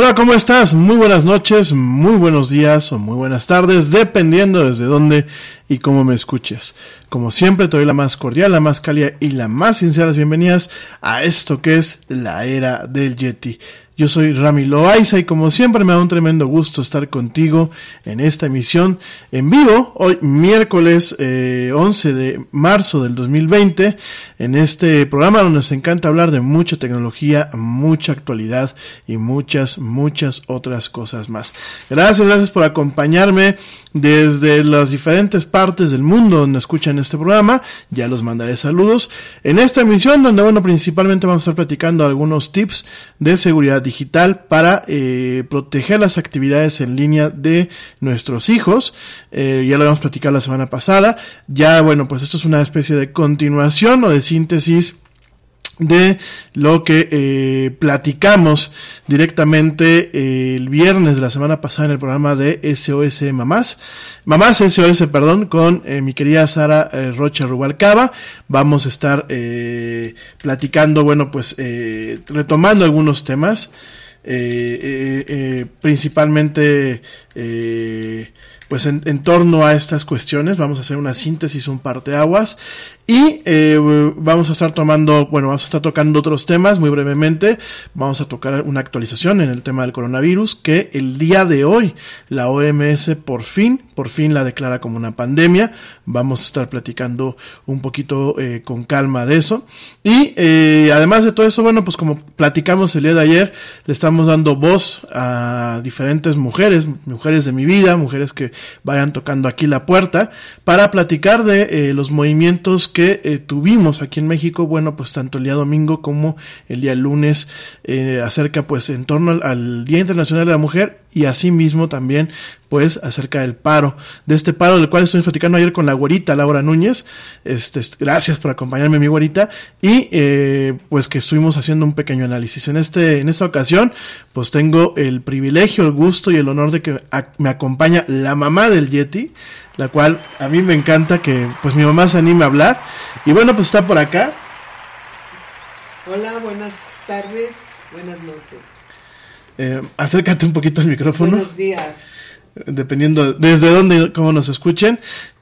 Hola, ¿cómo estás? Muy buenas noches, muy buenos días o muy buenas tardes, dependiendo desde dónde y cómo me escuches. Como siempre, te doy la más cordial, la más cálida y la más sinceras bienvenidas a esto que es la era del Yeti. Yo soy Rami Loaiza y como siempre me da un tremendo gusto estar contigo en esta emisión en vivo, hoy miércoles eh, 11 de marzo del 2020, en este programa donde nos encanta hablar de mucha tecnología, mucha actualidad y muchas, muchas otras cosas más. Gracias, gracias por acompañarme desde las diferentes partes del mundo donde escuchan este programa. Ya los mandaré saludos. En esta emisión donde, bueno, principalmente vamos a estar platicando algunos tips de seguridad digital para eh, proteger las actividades en línea de nuestros hijos. Eh, ya lo habíamos platicado la semana pasada. Ya, bueno, pues esto es una especie de continuación o de síntesis de lo que eh, platicamos directamente eh, el viernes de la semana pasada en el programa de SOS Mamás, Mamás SOS, perdón, con eh, mi querida Sara eh, Rocha Rubalcaba. Vamos a estar platicando, bueno, pues retomando algunos temas, principalmente pues en, en torno a estas cuestiones. Vamos a hacer una síntesis, un parteaguas. Y eh, vamos a estar tomando, bueno, vamos a estar tocando otros temas muy brevemente. Vamos a tocar una actualización en el tema del coronavirus que el día de hoy la OMS por fin, por fin la declara como una pandemia. Vamos a estar platicando un poquito eh, con calma de eso. Y eh, además de todo eso, bueno, pues como platicamos el día de ayer, le estamos dando voz a diferentes mujeres, mujeres de mi vida, mujeres que vayan tocando aquí la puerta, para platicar de eh, los movimientos que eh, tuvimos aquí en México, bueno, pues tanto el día domingo como el día lunes, eh, acerca pues en torno al, Día Internacional de la Mujer y asimismo también pues acerca del paro, de este paro del cual estuvimos platicando ayer con la güerita Laura Núñez, este, gracias por acompañarme mi güerita, y eh, pues que estuvimos haciendo un pequeño análisis. En este, en esta ocasión, pues tengo el privilegio, el gusto y el honor de que me acompaña la mamá del Yeti, la cual a mí me encanta que pues mi mamá se anime a hablar. Y bueno, pues está por acá. Hola, buenas tardes, buenas noches. Eh, acércate un poquito al micrófono. Buenos días. Dependiendo desde dónde, cómo nos escuchen.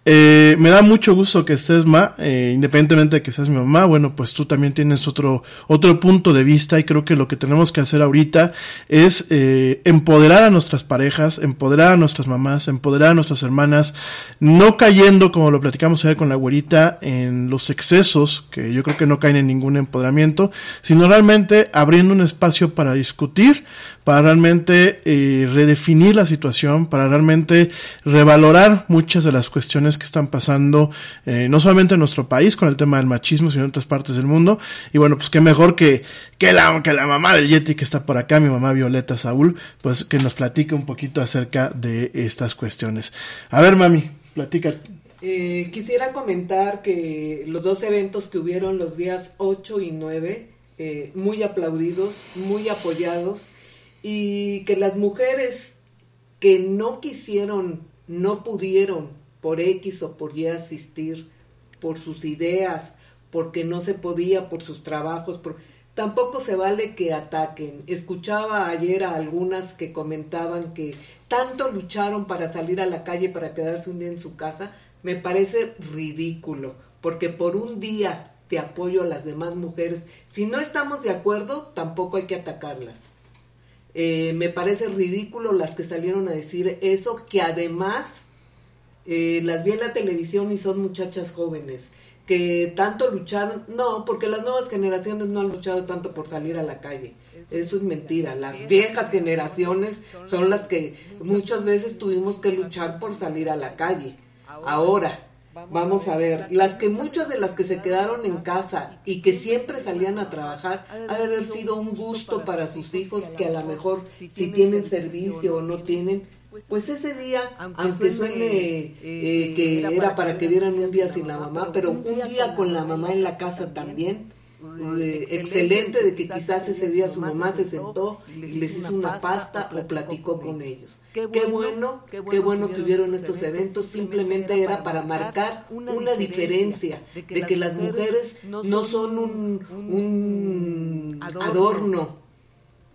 Eh, me da mucho gusto que estés, Ma, eh, independientemente de que seas mi mamá, bueno, pues tú también tienes otro, otro punto de vista y creo que lo que tenemos que hacer ahorita es eh, empoderar a nuestras parejas, empoderar a nuestras mamás, empoderar a nuestras hermanas, no cayendo, como lo platicamos ayer con la güerita, en los excesos, que yo creo que no caen en ningún empoderamiento, sino realmente abriendo un espacio para discutir, para realmente eh, redefinir la situación, para realmente revalorar muchas de las cuestiones que están pasando, eh, no solamente en nuestro país con el tema del machismo, sino en otras partes del mundo. Y bueno, pues qué mejor que, que, la, que la mamá del Yeti que está por acá, mi mamá Violeta Saúl, pues que nos platique un poquito acerca de estas cuestiones. A ver, mami, platica. Eh, quisiera comentar que los dos eventos que hubieron los días 8 y 9, eh, muy aplaudidos, muy apoyados, y que las mujeres que no quisieron, no pudieron por X o por Y asistir, por sus ideas, porque no se podía, por sus trabajos, por... tampoco se vale que ataquen. Escuchaba ayer a algunas que comentaban que tanto lucharon para salir a la calle, para quedarse un día en su casa, me parece ridículo, porque por un día te apoyo a las demás mujeres. Si no estamos de acuerdo, tampoco hay que atacarlas. Eh, me parece ridículo las que salieron a decir eso, que además eh, las vi en la televisión y son muchachas jóvenes que tanto lucharon, no, porque las nuevas generaciones no han luchado tanto por salir a la calle. Eso es mentira. Las viejas generaciones son las que muchas veces tuvimos que luchar por salir a la calle. Ahora, Vamos a ver, las que muchas de las que se quedaron en casa y que siempre salían a trabajar, ha de haber sido un gusto para sus hijos que a lo mejor si tienen servicio o no tienen, pues ese día, aunque suene eh, que era para que dieran un día sin la mamá, pero un día con la mamá en la casa también, eh, excelente de que quizás ese día su mamá se sentó y les hizo una pasta o platicó con ellos. Qué bueno, qué bueno que hubieron estos eventos, simplemente era para marcar una diferencia de que las mujeres no son un, un adorno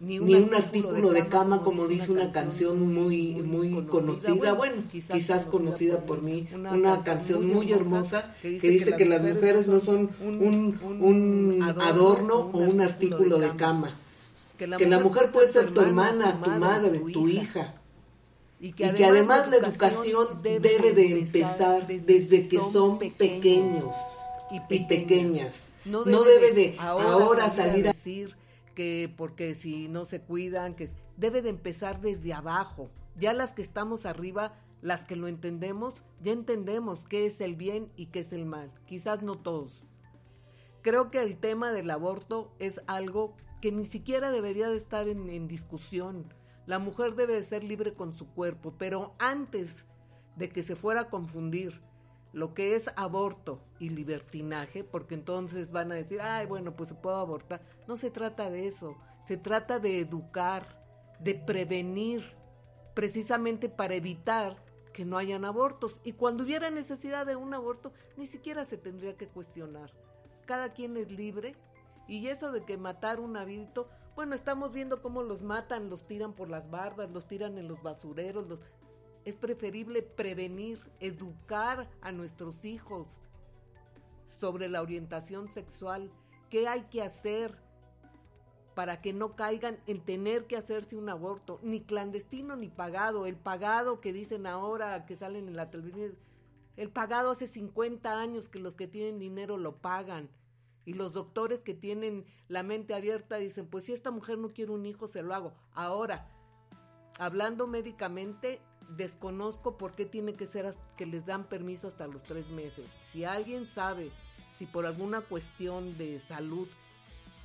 ni un, ni un artículo de cama, como dice una canción muy muy conocida, bueno, quizás conocida por mí, una canción muy hermosa que dice que las mujeres no son un, un adorno o un artículo de cama, que la mujer puede ser tu hermana, tu madre, tu hija. Y que, además la educación debe de empezar desde que son pequeños y pequeñas. No debe de ahora salir a decir que porque si no se cuidan, que debe de empezar desde abajo. Ya las que estamos arriba, las que lo entendemos, ya entendemos qué es el bien y qué es el mal. Quizás no todos. Creo que el tema del aborto es algo que ni siquiera debería de estar en, en discusión. La mujer debe de ser libre con su cuerpo, pero antes de que se fuera a confundir lo que es aborto y libertinaje, porque entonces van a decir, ay, bueno, pues se puede abortar. No se trata de eso, se trata de educar, de prevenir, precisamente para evitar que no hayan abortos. Y cuando hubiera necesidad de un aborto, ni siquiera se tendría que cuestionar. Cada quien es libre. Y eso de que matar un habito, bueno, estamos viendo cómo los matan, los tiran por las bardas, los tiran en los basureros, los... Es preferible prevenir, educar a nuestros hijos sobre la orientación sexual, qué hay que hacer para que no caigan en tener que hacerse un aborto, ni clandestino ni pagado. El pagado que dicen ahora que salen en la televisión, el pagado hace 50 años que los que tienen dinero lo pagan. Y los doctores que tienen la mente abierta dicen, pues si esta mujer no quiere un hijo, se lo hago. Ahora, hablando médicamente, desconozco por qué tiene que ser que les dan permiso hasta los tres meses. Si alguien sabe si por alguna cuestión de salud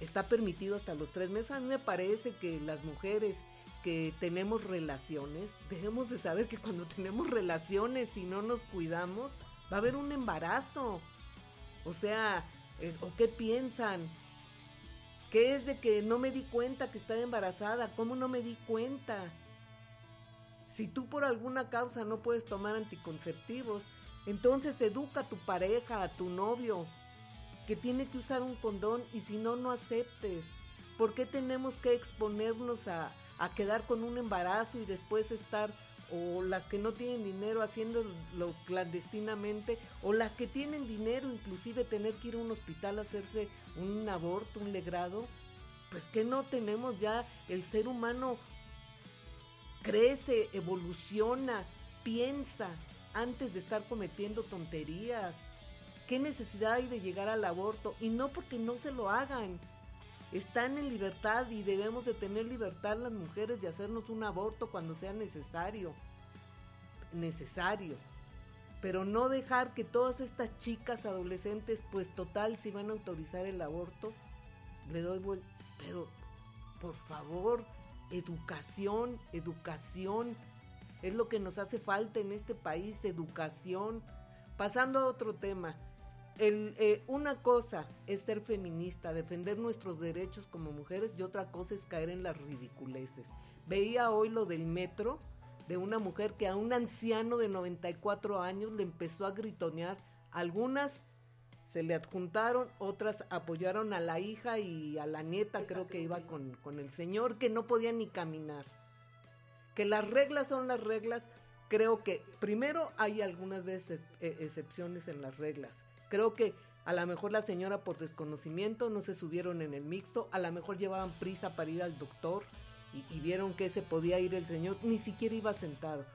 está permitido hasta los tres meses, a mí me parece que las mujeres que tenemos relaciones, debemos de saber que cuando tenemos relaciones y no nos cuidamos, va a haber un embarazo. O sea, eh, ¿o qué piensan? ¿Qué es de que no me di cuenta que estaba embarazada? ¿Cómo no me di cuenta? Si tú por alguna causa no puedes tomar anticonceptivos, entonces educa a tu pareja, a tu novio, que tiene que usar un condón y si no, no aceptes. ¿Por qué tenemos que exponernos a, a quedar con un embarazo y después estar o las que no tienen dinero haciéndolo clandestinamente, o las que tienen dinero inclusive tener que ir a un hospital a hacerse un aborto, un legrado, pues que no tenemos ya el ser humano crece, evoluciona, piensa antes de estar cometiendo tonterías. ¿Qué necesidad hay de llegar al aborto? Y no porque no se lo hagan. Están en libertad y debemos de tener libertad las mujeres de hacernos un aborto cuando sea necesario. Necesario. Pero no dejar que todas estas chicas adolescentes, pues total, si van a autorizar el aborto, le doy vuelta. Pero, por favor, educación, educación. Es lo que nos hace falta en este país, educación. Pasando a otro tema, eh, una cosa es ser feminista, defender nuestros derechos como mujeres y otra cosa es caer en las ridiculeces. Veía hoy lo del metro de una mujer que a un anciano de 94 años le empezó a gritonear. Algunas se le adjuntaron, otras apoyaron a la hija y a la nieta, creo que iba con, con el señor, que no podía ni caminar. Que las reglas son las reglas, creo que primero hay algunas veces eh, excepciones en las reglas. Creo que a lo mejor la señora por desconocimiento no se subieron en el mixto, a lo mejor llevaban prisa para ir al doctor y, y vieron que se podía ir el señor, ni siquiera iba sentado.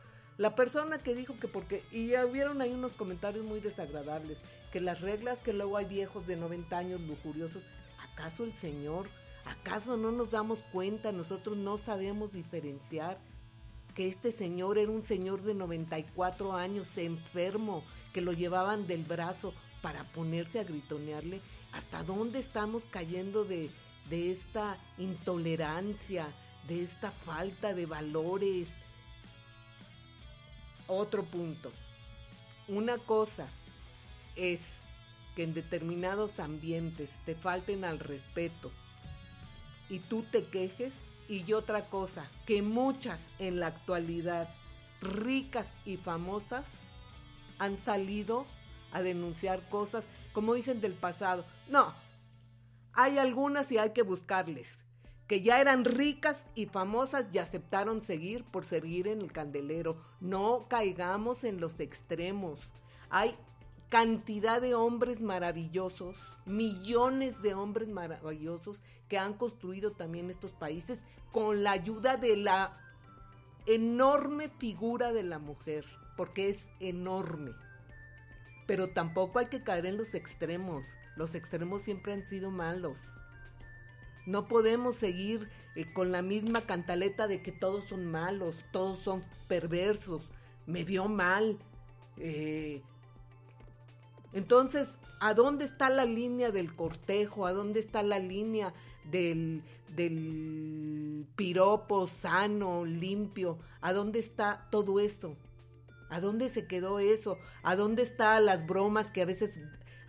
La persona que dijo que porque, y ya vieron ahí unos comentarios muy desagradables, que las reglas que luego hay viejos de 90 años lujuriosos, ¿acaso el Señor, acaso no nos damos cuenta, nosotros no sabemos diferenciar que este señor era un señor de 94 años, enfermo, que lo llevaban del brazo para ponerse a gritonearle? ¿Hasta dónde estamos cayendo de, de esta intolerancia, de esta falta de valores? Otro punto. Una cosa es que en determinados ambientes te falten al respeto y tú te quejes y otra cosa, que muchas en la actualidad ricas y famosas han salido a denunciar cosas como dicen del pasado. No, hay algunas y hay que buscarles que ya eran ricas y famosas y aceptaron seguir por seguir en el candelero. No caigamos en los extremos. Hay cantidad de hombres maravillosos, millones de hombres maravillosos que han construido también estos países con la ayuda de la enorme figura de la mujer, porque es enorme. Pero tampoco hay que caer en los extremos. Los extremos siempre han sido malos. No podemos seguir eh, con la misma cantaleta de que todos son malos, todos son perversos, me vio mal. Eh, entonces, ¿a dónde está la línea del cortejo? ¿A dónde está la línea del, del piropo sano, limpio? ¿A dónde está todo esto? ¿A dónde se quedó eso? ¿A dónde están las bromas que a veces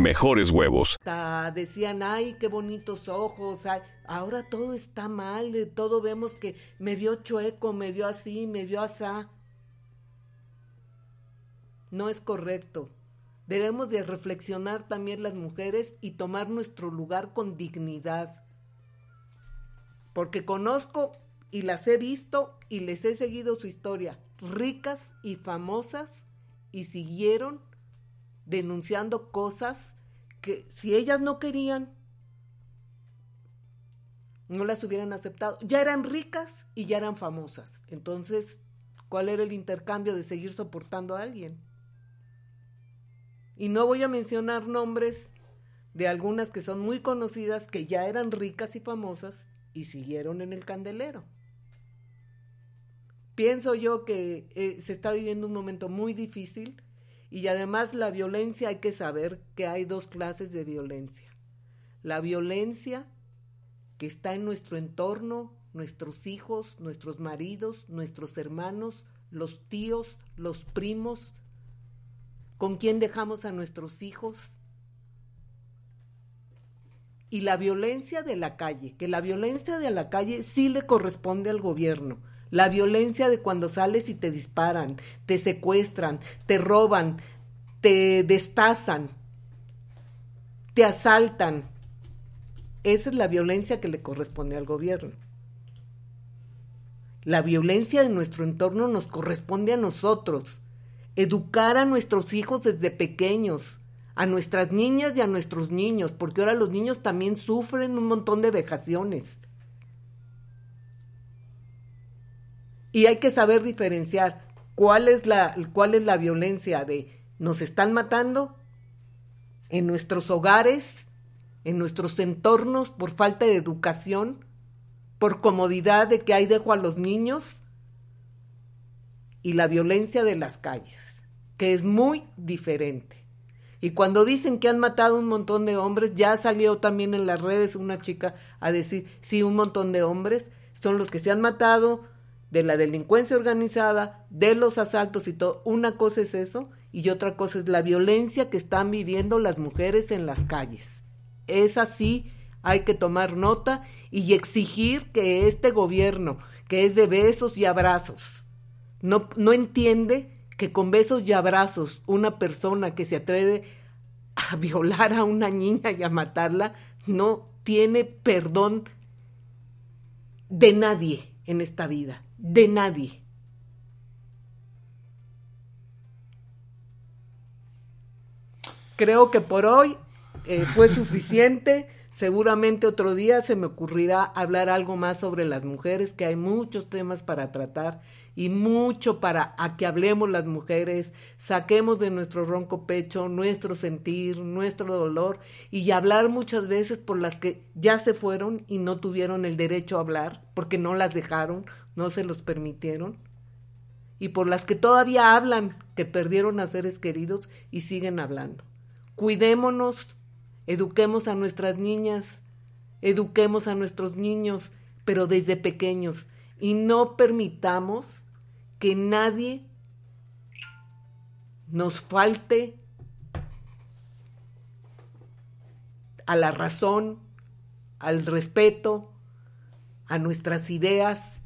mejores huevos. decían, ay, qué bonitos ojos. ay". Ahora todo está mal, todo vemos que me vio chueco, me vio así, me vio asá. No es correcto. Debemos de reflexionar también las mujeres y tomar nuestro lugar con dignidad. Porque conozco y las he visto y les he seguido su historia, ricas y famosas, y siguieron denunciando cosas que si ellas no querían, no las hubieran aceptado. Ya eran ricas y ya eran famosas. Entonces, ¿cuál era el intercambio de seguir soportando a alguien? Y no voy a mencionar nombres de algunas que son muy conocidas, que ya eran ricas y famosas y siguieron en el candelero. Pienso yo que eh, se está viviendo un momento muy difícil y además la violencia hay que saber que hay dos clases de violencia. La violencia que está en nuestro entorno, nuestros hijos, nuestros maridos, nuestros hermanos, los tíos, los primos, con quién dejamos a nuestros hijos. Y la violencia de la calle, que la violencia de la calle sí le corresponde al gobierno. La violencia de cuando sales y te disparan, te secuestran, te roban, te destazan, te asaltan. Esa es la violencia que le corresponde al gobierno. La violencia de nuestro entorno nos corresponde a nosotros. Educar a nuestros hijos desde pequeños, a nuestras niñas y a nuestros niños, porque ahora los niños también sufren un montón de vejaciones. Y hay que saber diferenciar cuál es la, cuál es la violencia de nos están matando en nuestros hogares, en nuestros entornos por falta de educación, por comodidad de que ahí dejo a los niños y la violencia de las calles, que es muy diferente. Y cuando dicen que han matado un montón de hombres, ya salió también en las redes una chica a decir, sí, un montón de hombres son los que se han matado de la delincuencia organizada, de los asaltos y todo. Una cosa es eso y otra cosa es la violencia que están viviendo las mujeres en las calles. Es así, hay que tomar nota y exigir que este gobierno, que es de besos y abrazos, no, no entiende que con besos y abrazos una persona que se atreve a violar a una niña y a matarla no tiene perdón de nadie en esta vida, de nadie. Creo que por hoy eh, fue suficiente. Seguramente otro día se me ocurrirá hablar algo más sobre las mujeres, que hay muchos temas para tratar y mucho para a que hablemos las mujeres, saquemos de nuestro ronco pecho nuestro sentir, nuestro dolor y hablar muchas veces por las que ya se fueron y no tuvieron el derecho a hablar porque no las dejaron, no se los permitieron y por las que todavía hablan que perdieron a seres queridos y siguen hablando. Cuidémonos, eduquemos a nuestras niñas, eduquemos a nuestros niños, pero desde pequeños y no permitamos que nadie nos falte a la razón, al respeto, a nuestras ideas,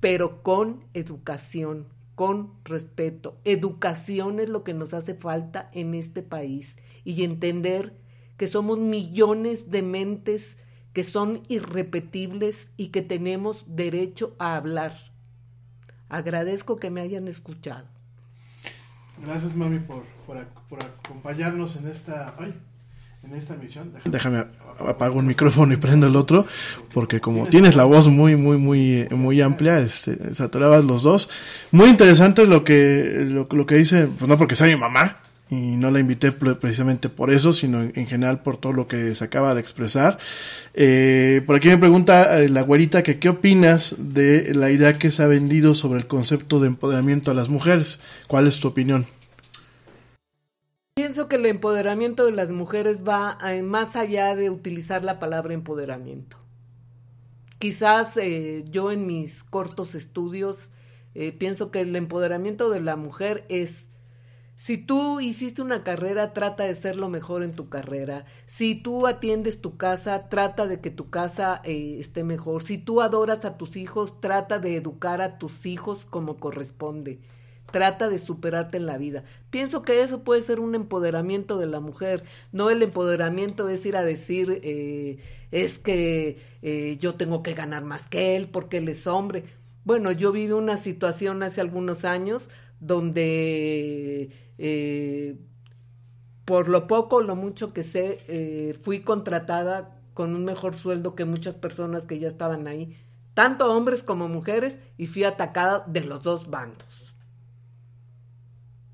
pero con educación, con respeto. Educación es lo que nos hace falta en este país y entender que somos millones de mentes que son irrepetibles y que tenemos derecho a hablar. Agradezco que me hayan escuchado. Gracias, mami, por, por, acompañarnos en esta, ay, en esta emisión. Déjame apago un micrófono y prendo el otro, porque como tienes la voz muy, muy, muy, muy amplia, este, saturabas los dos. Muy interesante lo que, lo, lo que dice, pues no porque sea mi mamá, y no la invité precisamente por eso, sino en, general por todo lo que se acaba de expresar. Eh, por aquí me pregunta eh, la güerita que qué opinas de la idea que se ha vendido sobre el concepto de empoderamiento a las mujeres. ¿Cuál es tu opinión? Pienso que el empoderamiento de las mujeres va más allá de utilizar la palabra empoderamiento. Quizás eh, yo en mis cortos estudios pienso que el empoderamiento de la mujer es si tú hiciste una carrera, trata de ser lo mejor en tu carrera. Si tú atiendes tu casa, trata de que tu casa eh, esté mejor. Si tú adoras a tus hijos, trata de educar a tus hijos como corresponde. Trata de superarte en la vida. Pienso que eso puede ser un empoderamiento de la mujer. No el empoderamiento es ir a decir, eh, es que eh, yo tengo que ganar más que él porque él es hombre. Bueno, yo viví una situación hace algunos años donde eh, por lo poco o lo mucho que sé, fui contratada con un mejor sueldo que muchas personas que ya estaban ahí, tanto hombres como mujeres, y fui atacada de los dos bandos.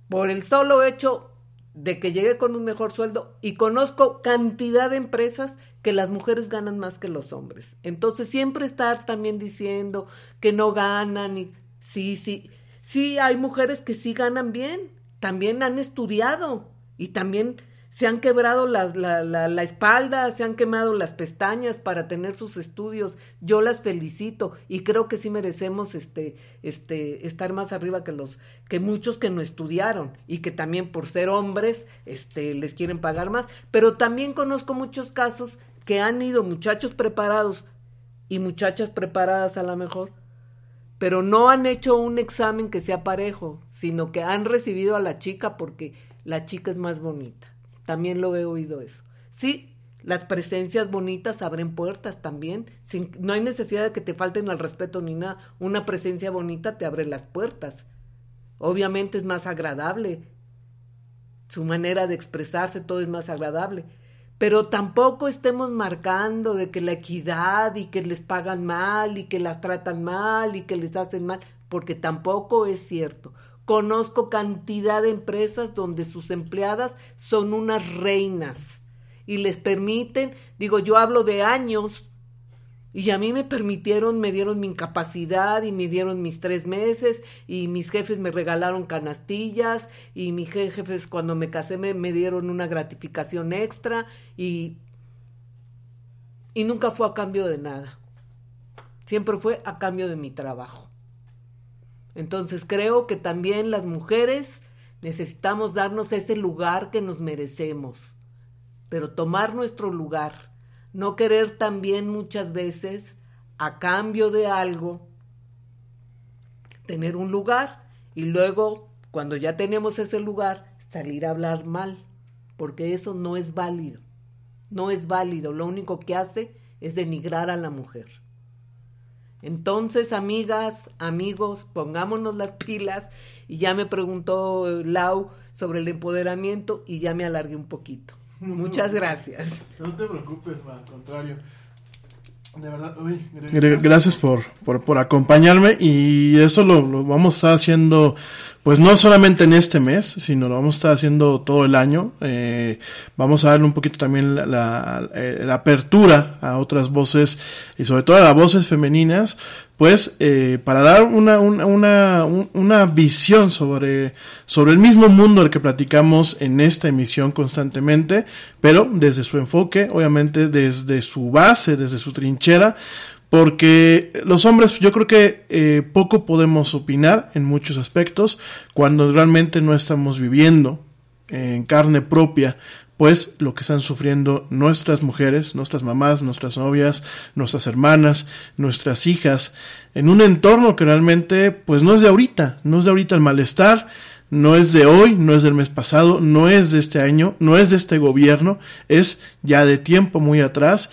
Por el solo hecho de que llegué con un mejor sueldo y conozco cantidad de empresas que las mujeres ganan más que los hombres. Entonces siempre estar también diciendo que no ganan y sí, sí, sí hay mujeres que sí ganan bien, también han estudiado y también se han quebrado la, la, espalda, se han quemado las pestañas para tener sus estudios. Yo las felicito y creo que sí merecemos este, este, estar más arriba que los, que muchos que no estudiaron y que también por ser hombres, este, les quieren pagar más. Pero también conozco muchos casos que han ido muchachos preparados y muchachas preparadas a lo mejor pero no han hecho un examen que sea parejo, sino que han recibido a la chica porque la chica es más bonita. También lo he oído eso. Sí, las presencias bonitas abren puertas también. Sin, no hay necesidad de que te falten al respeto ni nada. Una presencia bonita te abre las puertas. Obviamente es más agradable. Su manera de expresarse, todo es más agradable pero tampoco estemos marcando de que la equidad y que les pagan mal y que las tratan mal y que les hacen mal, porque tampoco es cierto. Conozco cantidad de empresas donde sus empleadas son unas reinas y les permiten, digo, yo hablo de años, y a mí me permitieron, me dieron mi incapacidad y me dieron mis tres meses y mis jefes me regalaron canastillas y mis jefes cuando me casé me, dieron una gratificación extra y, y nunca fue a cambio de nada. Siempre fue a cambio de mi trabajo. Entonces creo que también las mujeres necesitamos darnos ese lugar que nos merecemos, pero tomar nuestro lugar no querer también muchas veces, a cambio de algo, tener un lugar y luego, cuando ya tenemos ese lugar, salir a hablar mal, porque eso no es válido. No es válido, lo único que hace es denigrar a la mujer. Entonces, amigas, amigos, pongámonos las pilas y ya me preguntó Lau sobre el empoderamiento y ya me alargué un poquito. Muchas gracias. No te preocupes, al contrario. De verdad, uy, gracias por, por, por, acompañarme y eso lo, lo, vamos a estar haciendo pues no solamente en este mes, sino lo vamos a estar haciendo todo el año. Eh, vamos a darle un poquito también eh, la, apertura a otras voces y sobre todo a las voces femeninas, pues eh, para dar una, una, una, una visión sobre, sobre el mismo mundo al que platicamos en esta emisión constantemente, pero desde su enfoque, obviamente desde su base, desde su trinchera, porque los hombres yo creo que eh, poco podemos opinar en muchos aspectos cuando realmente no estamos viviendo en carne propia pues lo que están sufriendo nuestras mujeres, nuestras mamás, nuestras novias, nuestras hermanas, nuestras hijas, en un entorno que realmente pues no es de ahorita, no es de ahorita el malestar, no es de hoy, no es del mes pasado, no es de este año, no es de este gobierno, es ya de tiempo muy atrás.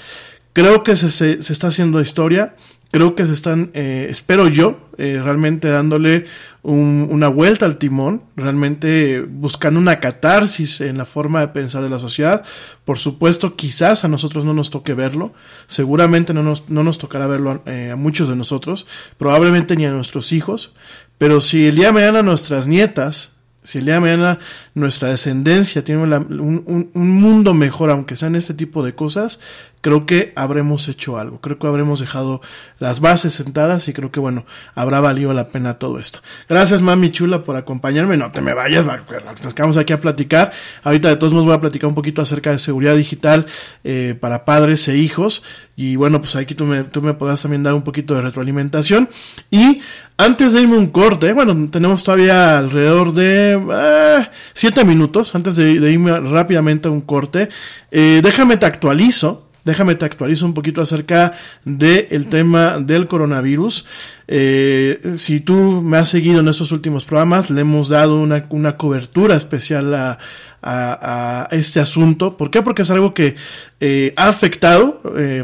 Creo que se, se, está haciendo historia, creo que se están, eh, espero yo, eh, realmente dándole un- una vuelta al timón, realmente buscando una catarsis en la forma de pensar de la sociedad. Por supuesto, quizás a nosotros no nos toque verlo, seguramente no nos, no nos tocará verlo eh, a muchos de nosotros, probablemente ni a nuestros hijos, pero si el día de mañana nuestras nietas, si el día de mañana nuestra descendencia tiene un, un- un mundo mejor, aunque sean este tipo de cosas, creo que habremos hecho algo. Creo que habremos dejado las bases sentadas y creo que, bueno, habrá valido la pena todo esto. Gracias, mami chula, por acompañarme. No te me vayas, va, pues, nos quedamos aquí a platicar. Ahorita, de todos modos, voy a platicar un poquito acerca de seguridad digital eh, para padres e hijos. Y bueno, pues aquí tú me, tú me podrás también dar un poquito de retroalimentación. Y antes de irme un corte, bueno, tenemos todavía alrededor de eh, siete minutos antes de, de irme rápidamente a un corte. Eh, déjame te actualizo. Déjame te actualizo un poquito acerca del tema del coronavirus. Eh, si tú me has seguido en estos últimos programas, le hemos dado una, una cobertura especial a, a- este asunto. ¿Por qué? Porque es algo que eh, ha afectado eh,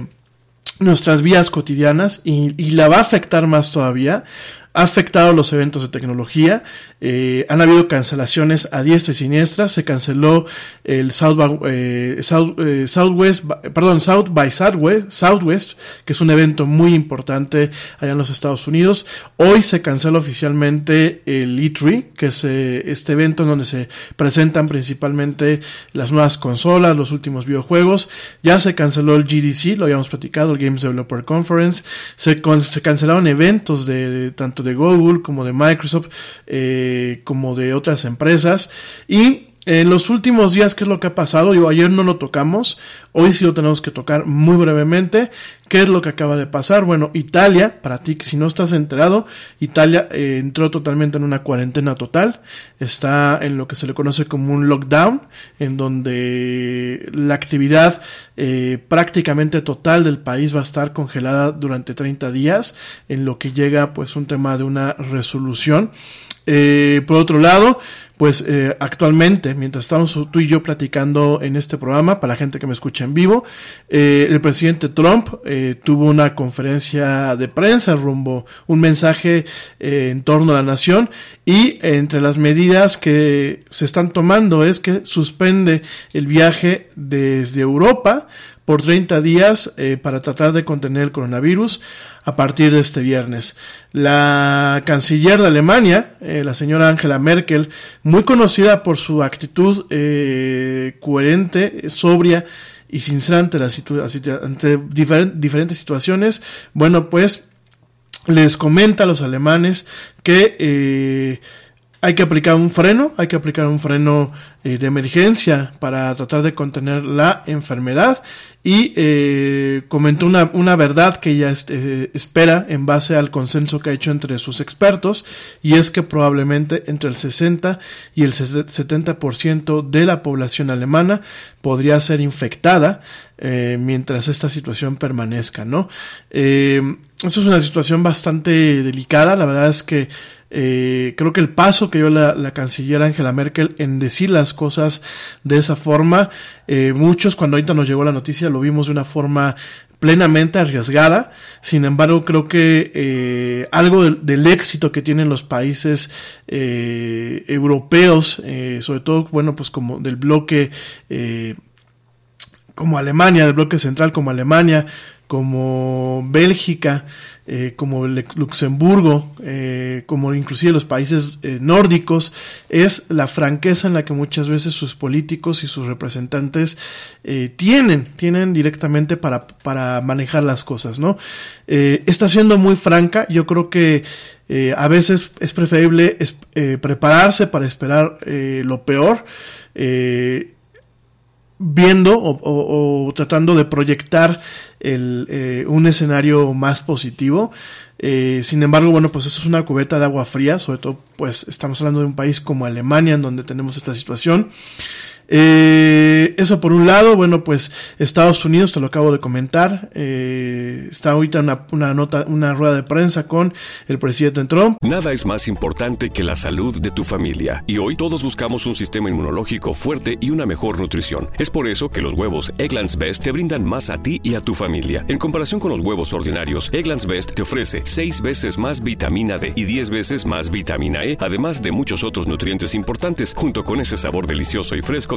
nuestras vías cotidianas y, y la va a afectar más todavía. Ha afectado los eventos de tecnología, eh, han habido cancelaciones a diestra y siniestra, se canceló el South by, eh, South, eh, Southwest, perdón, South by Southwest, que es un evento muy importante allá en los Estados Unidos. Hoy se cancela oficialmente el E3, que es eh, este evento en donde se presentan principalmente las nuevas consolas, los últimos videojuegos. Ya se canceló el GDC, lo habíamos platicado, el Games Developer Conference. Se, se cancelaron eventos de- tanto de Google como de Microsoft, eh, como de otras empresas. Y en los últimos días, ¿qué es lo que ha pasado? Yo ayer no lo tocamos, hoy sí lo tenemos que tocar muy brevemente. ¿Qué es lo que acaba de pasar? Bueno, Italia, para ti si no estás enterado, Italia eh, entró totalmente en una cuarentena total. Está en lo que se le conoce como un lockdown, en donde la actividad eh, prácticamente total del país va a estar congelada durante 30 días, en lo que llega pues un tema de una resolución. Eh, por otro lado, pues eh, actualmente, mientras estamos tú y yo platicando en este programa, para la gente que me escucha en vivo, eh, el presidente Trump eh, tuvo una conferencia de prensa rumbo, un mensaje eh, en torno a la nación y entre las medidas que se están tomando es que suspende el viaje desde Europa por 30 días eh, para tratar de contener el coronavirus a partir de este viernes. La canciller de Alemania, eh, la señora Angela Merkel, muy conocida por su actitud eh, coherente, sobria y sincera ante, la situ- ante diferen- diferentes situaciones, bueno, pues les comenta a los alemanes que eh, hay que aplicar un freno, hay que aplicar un freno eh, de emergencia para tratar de contener la enfermedad y eh, comentó una, una verdad que ella este, espera en base al consenso que ha hecho entre sus expertos y es que probablemente entre el 60 y el 70% de la población alemana podría ser infectada eh, mientras esta situación permanezca, ¿no? Eh, eso es una situación bastante delicada, la verdad es que eh, creo que el paso que dio la, la canciller Angela Merkel en decir las cosas de esa forma, eh, muchos cuando ahorita nos llegó la noticia lo vimos de una forma plenamente arriesgada. Sin embargo, creo que eh, algo del, del, éxito que tienen los países eh, europeos, eh, sobre todo, bueno, pues como del bloque eh, como Alemania, del bloque central como Alemania, como Bélgica, eh, como Luxemburgo, eh, como inclusive los países eh, nórdicos, es la franqueza en la que muchas veces sus políticos y sus representantes tienen, tienen directamente para, para manejar las cosas, ¿no? Está siendo muy franca, yo creo que a veces es preferible prepararse para esperar lo peor, viendo o, tratando de proyectar el, eh, un escenario más positivo. Eh, sin embargo, bueno, pues eso es una cubeta de agua fría, sobre todo pues estamos hablando de un país como Alemania en donde tenemos esta situación. Eh, eso por un lado, bueno, pues Estados Unidos, te lo acabo de comentar, eh, está ahorita una, una, nota, una rueda de prensa con el presidente Trump. Nada es más importante que la salud de tu familia y hoy todos buscamos un sistema inmunológico fuerte y una mejor nutrición. Es por eso que los huevos Egglands Best te brindan más a ti y a tu familia. En comparación con los huevos ordinarios, Egglands Best te ofrece 6 veces más vitamina D y 10 veces más vitamina E, además de muchos otros nutrientes importantes, junto con ese sabor delicioso y fresco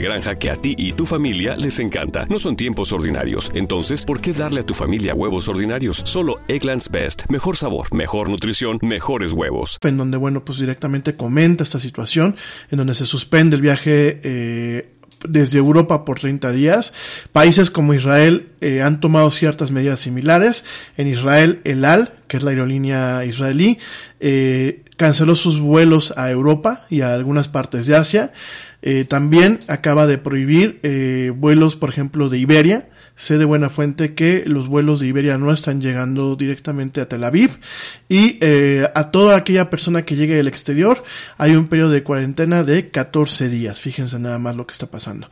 granja que a ti y tu familia les encanta. No son tiempos ordinarios, entonces, ¿por qué darle a tu familia huevos ordinarios? Solo Egglands Best. Mejor sabor, mejor nutrición, mejores huevos. En donde, bueno, pues directamente comenta esta situación, en donde se suspende el viaje eh, desde Europa por 30 días. Países como Israel eh, han tomado ciertas medidas similares. En Israel, el AL, que es la aerolínea israelí, eh, canceló sus vuelos a Europa y a algunas partes de Asia. Eh, también acaba de prohibir eh, vuelos, por ejemplo, de Iberia. Sé de buena fuente que los vuelos de Iberia no están llegando directamente a Tel Aviv y eh, a toda aquella persona que llegue del exterior hay un periodo de cuarentena de 14 días. Fíjense nada más lo que está pasando.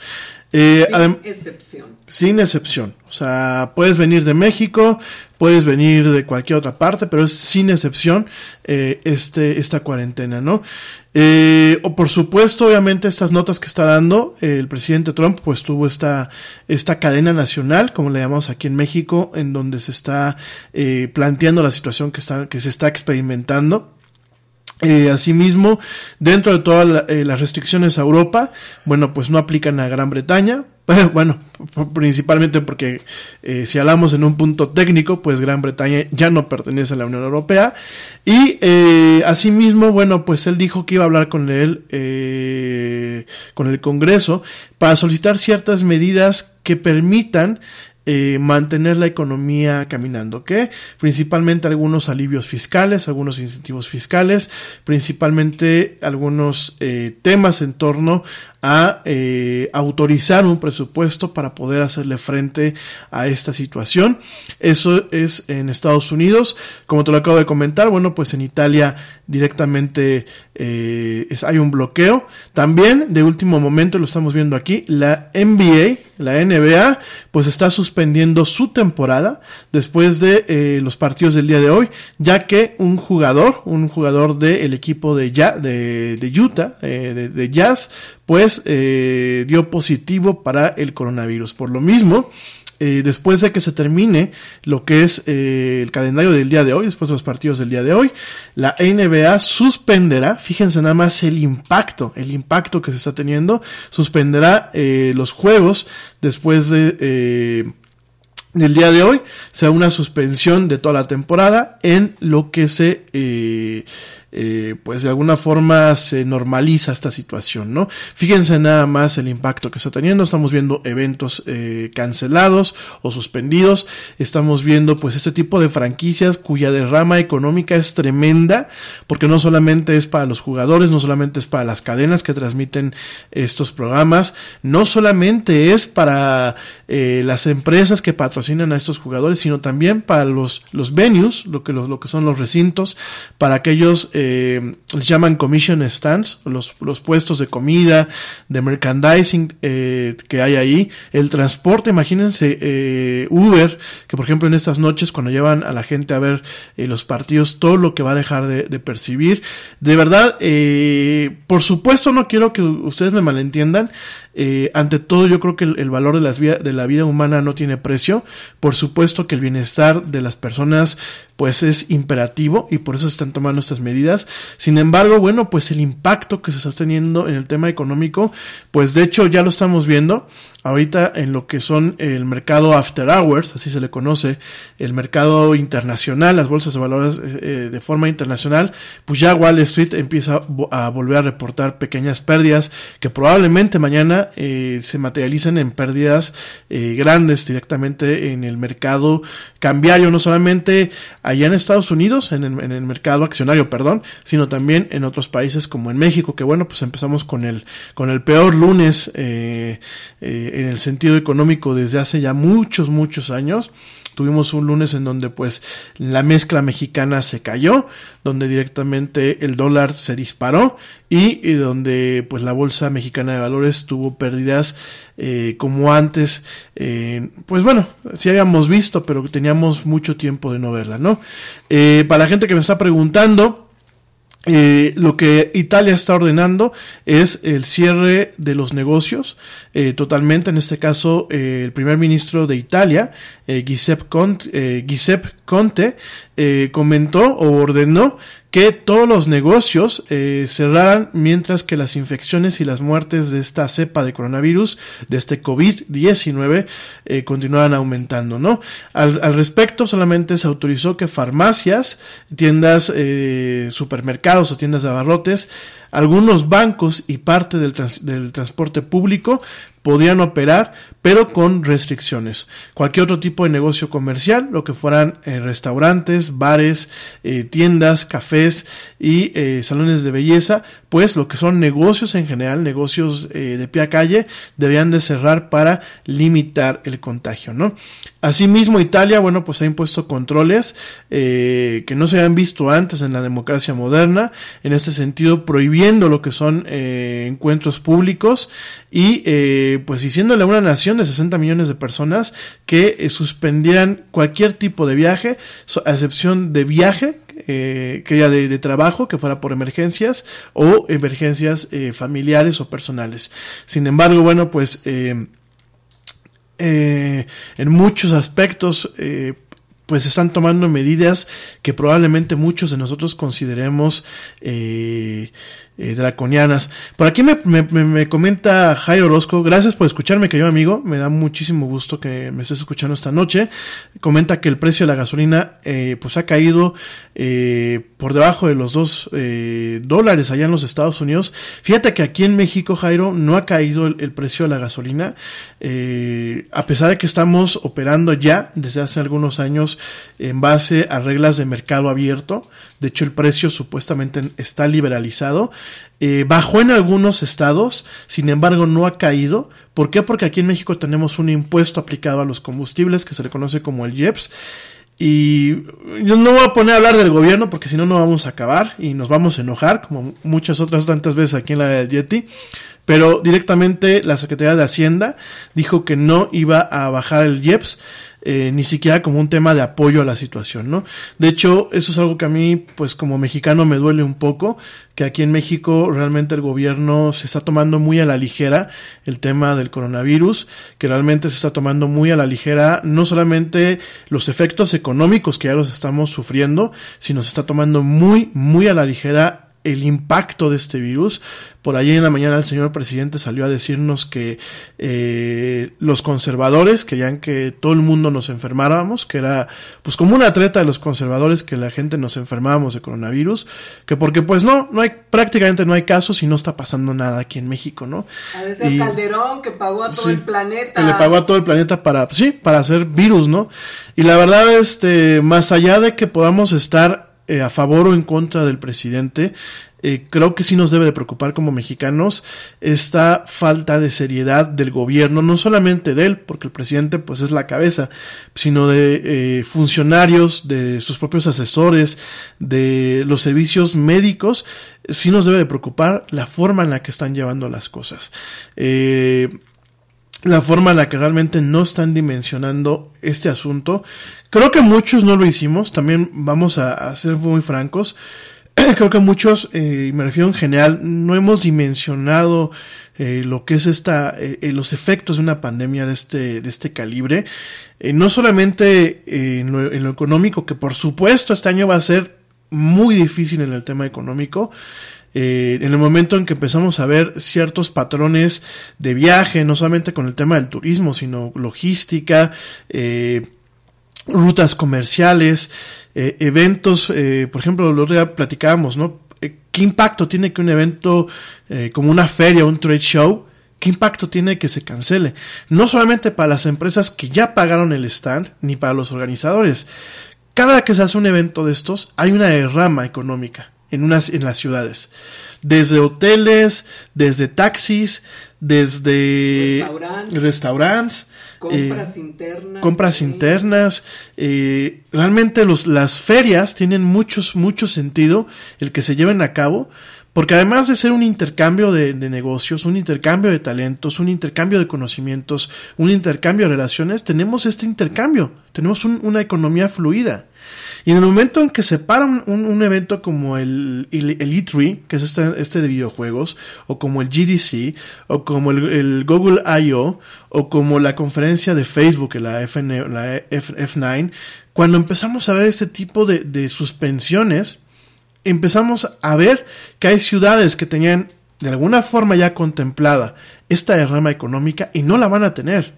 Sin excepción. Sin excepción. O sea, puedes venir de México, puedes venir de cualquier otra parte, pero es sin excepción este, esta cuarentena, ¿no? Eh, o por supuesto, obviamente, estas notas que está dando eh, el presidente Trump, pues tuvo esta, esta cadena nacional, como le llamamos aquí en México, en donde se está eh, planteando la situación que, está, que se está experimentando. Eh, asimismo, dentro de todas eh, las restricciones a Europa, bueno, pues no aplican a Gran Bretaña. Bueno, principalmente porque eh, si hablamos en un punto técnico, pues Gran Bretaña ya no pertenece a la Unión Europea. Y eh, asimismo, bueno, pues él dijo que iba a hablar con él, eh, con el Congreso, para solicitar ciertas medidas que permitan eh, mantener la economía caminando, que principalmente algunos alivios fiscales, algunos incentivos fiscales, principalmente algunos eh, temas en torno a eh, autorizar un presupuesto para poder hacerle frente a esta situación. Eso es en Estados Unidos. Como te lo acabo de comentar, bueno, pues en Italia directamente eh, hay un bloqueo. También, de último momento, lo estamos viendo aquí, la NBA, la NBA, pues está suspendiendo su temporada después de eh, los partidos del día de hoy, ya que un jugador, un jugador del equipo de, de, Utah, de Jazz, pues eh, dio positivo para el coronavirus. Por lo mismo, eh, después de que se termine lo que es eh, el calendario del día de hoy, después de los partidos del día de hoy, la NBA suspenderá, fíjense nada más el impacto, el impacto que se está teniendo, suspenderá eh, los juegos después de eh, del día de hoy, sea una suspensión de toda la temporada en lo que se eh, eh, pues de alguna forma se normaliza esta situación, ¿no? Fíjense nada más el impacto que está teniendo, estamos viendo eventos eh, cancelados o suspendidos, estamos viendo pues este tipo de franquicias cuya derrama económica es tremenda, porque no solamente es para los jugadores, no solamente es para las cadenas que transmiten estos programas, no solamente es para las empresas que patrocinan a estos jugadores, sino también para los, los venues, lo que, lo, lo que son los recintos, para aquellos eh, les llaman commission stands, los, los puestos de comida, de merchandising eh, que hay ahí, el transporte, imagínense eh, Uber, que por ejemplo en estas noches cuando llevan a la gente a ver eh, los partidos, todo lo que va a dejar de, de percibir, de verdad, por supuesto no quiero que ustedes me malentiendan, eh, ante todo, yo creo que el, valor de, las de la vida humana no tiene precio. Por supuesto que el bienestar de las personas pues es imperativo y por eso se están tomando estas medidas. Sin embargo, bueno, pues el impacto que se está teniendo en el tema económico, pues de hecho ya lo estamos viendo ahorita en lo que son el mercado after hours, así se le conoce, el mercado internacional, las bolsas de valores eh, de forma internacional, pues ya Wall Street empieza a volver a reportar pequeñas pérdidas que probablemente mañana eh, se materializan en pérdidas eh, grandes directamente en el mercado cambiario, no solamente allá en Estados Unidos, en el, mercado accionario, perdón, sino también en otros países como en México, que bueno, pues empezamos con el, con el peor lunes eh, eh, en el sentido económico desde hace ya muchos, muchos años. Tuvimos un lunes en donde pues la mezcla mexicana se cayó, donde directamente el dólar se disparó y, y donde pues la bolsa mexicana de valores tuvo pérdidas eh, como antes, eh, pues bueno, sí habíamos visto, pero teníamos mucho tiempo de no verla, ¿no? Eh, para la gente que me está preguntando, eh, lo que Italia está ordenando es el cierre de los negocios eh, totalmente. En este caso, el primer ministro de Italia, Giuseppe Conte eh, comentó o ordenó que todos los negocios eh, cerraran mientras que las infecciones y las muertes de esta cepa de coronavirus, de este COVID-19, eh, continuaban aumentando, ¿no? Al, al, respecto, solamente se autorizó que farmacias, tiendas, eh, supermercados o tiendas de abarrotes, algunos bancos y parte del, del transporte público podían operar, pero con restricciones. Cualquier otro tipo de negocio comercial, lo que fueran eh, restaurantes, bares, eh, tiendas, cafés y eh, salones de belleza, pues lo que son negocios en general, negocios de pie a calle, debían de cerrar para limitar el contagio, ¿no? Asimismo, Italia, bueno, pues ha impuesto controles eh, que no se habían visto antes en la democracia moderna, en este sentido prohibiendo lo que son eh, encuentros públicos y eh, pues diciéndole a una nación de 60 millones de personas que eh, suspendieran cualquier tipo de viaje, a excepción de viaje eh, que ya de, de, trabajo, que fuera por emergencias o emergencias eh, familiares o personales. Sin embargo, bueno, pues eh, eh, en muchos aspectos, eh, pues están tomando medidas que probablemente muchos de nosotros consideremos eh, eh, draconianas. Por aquí me, me, me, comenta Jairo Orozco, gracias por escucharme, querido amigo, me da muchísimo gusto que me estés escuchando esta noche. Comenta que el precio de la gasolina eh, pues ha caído eh, por debajo de los dos eh, dólares allá en los Estados Unidos. Fíjate que aquí en México, Jairo, no ha caído el, el precio de la gasolina, eh, a pesar de que estamos operando ya desde hace algunos años en base a reglas de mercado abierto. De hecho, el precio supuestamente está liberalizado. Eh, bajó en algunos estados, sin embargo no ha caído. ¿Por qué? Porque aquí en México tenemos un impuesto aplicado a los combustibles que se le conoce como el IEPS. Y yo no voy a poner a hablar del gobierno porque si no, no vamos a acabar y nos vamos a enojar, como muchas otras tantas veces aquí en la del Yeti. Pero directamente la Secretaría de Hacienda dijo que no iba a bajar el IEPS eh, ni siquiera como un tema de apoyo a la situación, ¿no? De hecho, eso es algo que a mí, pues como mexicano me duele un poco, que aquí en México realmente el gobierno se está tomando muy a la ligera el tema del coronavirus, que realmente se está tomando muy a la ligera no solamente los efectos económicos que ya los estamos sufriendo, sino se está tomando muy, muy a la ligera el impacto de este virus. Por allí en la mañana el señor presidente salió a decirnos que eh, los conservadores querían que todo el mundo nos enfermáramos, que era pues como una treta de los conservadores que la gente nos enfermábamos de coronavirus, que porque pues no, no hay prácticamente no hay casos y no está pasando nada aquí en México, ¿no? A veces y, Calderón que pagó a todo sí, el planeta. Que le pagó a todo el planeta para, sí, para hacer virus, ¿no? Y la verdad, este, más allá de que podamos estar eh, a favor o en contra del presidente, eh, creo que sí nos debe de preocupar como mexicanos esta falta de seriedad del gobierno, no solamente de él, porque el presidente pues es la cabeza, sino de eh, funcionarios, de sus propios asesores, de los servicios médicos, sí nos debe de preocupar la forma en la que están llevando las cosas. Eh, la forma en la que realmente no están dimensionando este asunto. Creo que muchos no lo hicimos, también vamos a, ser muy francos. Creo que muchos, eh, me refiero en general, no hemos dimensionado eh, lo que es esta, eh, los efectos de una pandemia de este, de este calibre. Eh, no solamente en, lo, económico, que por supuesto este año va a ser muy difícil en el tema económico, eh, en el momento en que empezamos a ver ciertos patrones de viaje, no solamente con el tema del turismo, sino logística, eh, rutas comerciales, eh, eventos, eh, por ejemplo, lo día platicábamos, ¿no? ¿Qué impacto tiene que un evento como una feria, un trade show, ¿Qué impacto tiene que se cancele? No solamente para las empresas que ya pagaron el stand, ni para los organizadores. Cada que se hace un evento de estos, hay una derrama económica en, unas, en las ciudades. Desde hoteles, desde taxis, desde Restaurantes. restaurantes, Compras eh, internas. compras internas. eh, realmente los, las ferias tienen muchos, mucho sentido el que se lleven a cabo, porque además de ser un intercambio de, negocios, un intercambio de talentos, un intercambio de conocimientos, un intercambio de relaciones, tenemos este intercambio, tenemos un- una economía fluida. Y en el momento en que se para un, evento como el, el, el E3, que es este, este de videojuegos, o como el GDC, o como el, Google I.O., o como la conferencia de Facebook, la, FN, la F, F9, cuando empezamos a ver este tipo de suspensiones, empezamos a ver que hay ciudades que tenían de alguna forma ya contemplada esta derrama económica y no la van a tener.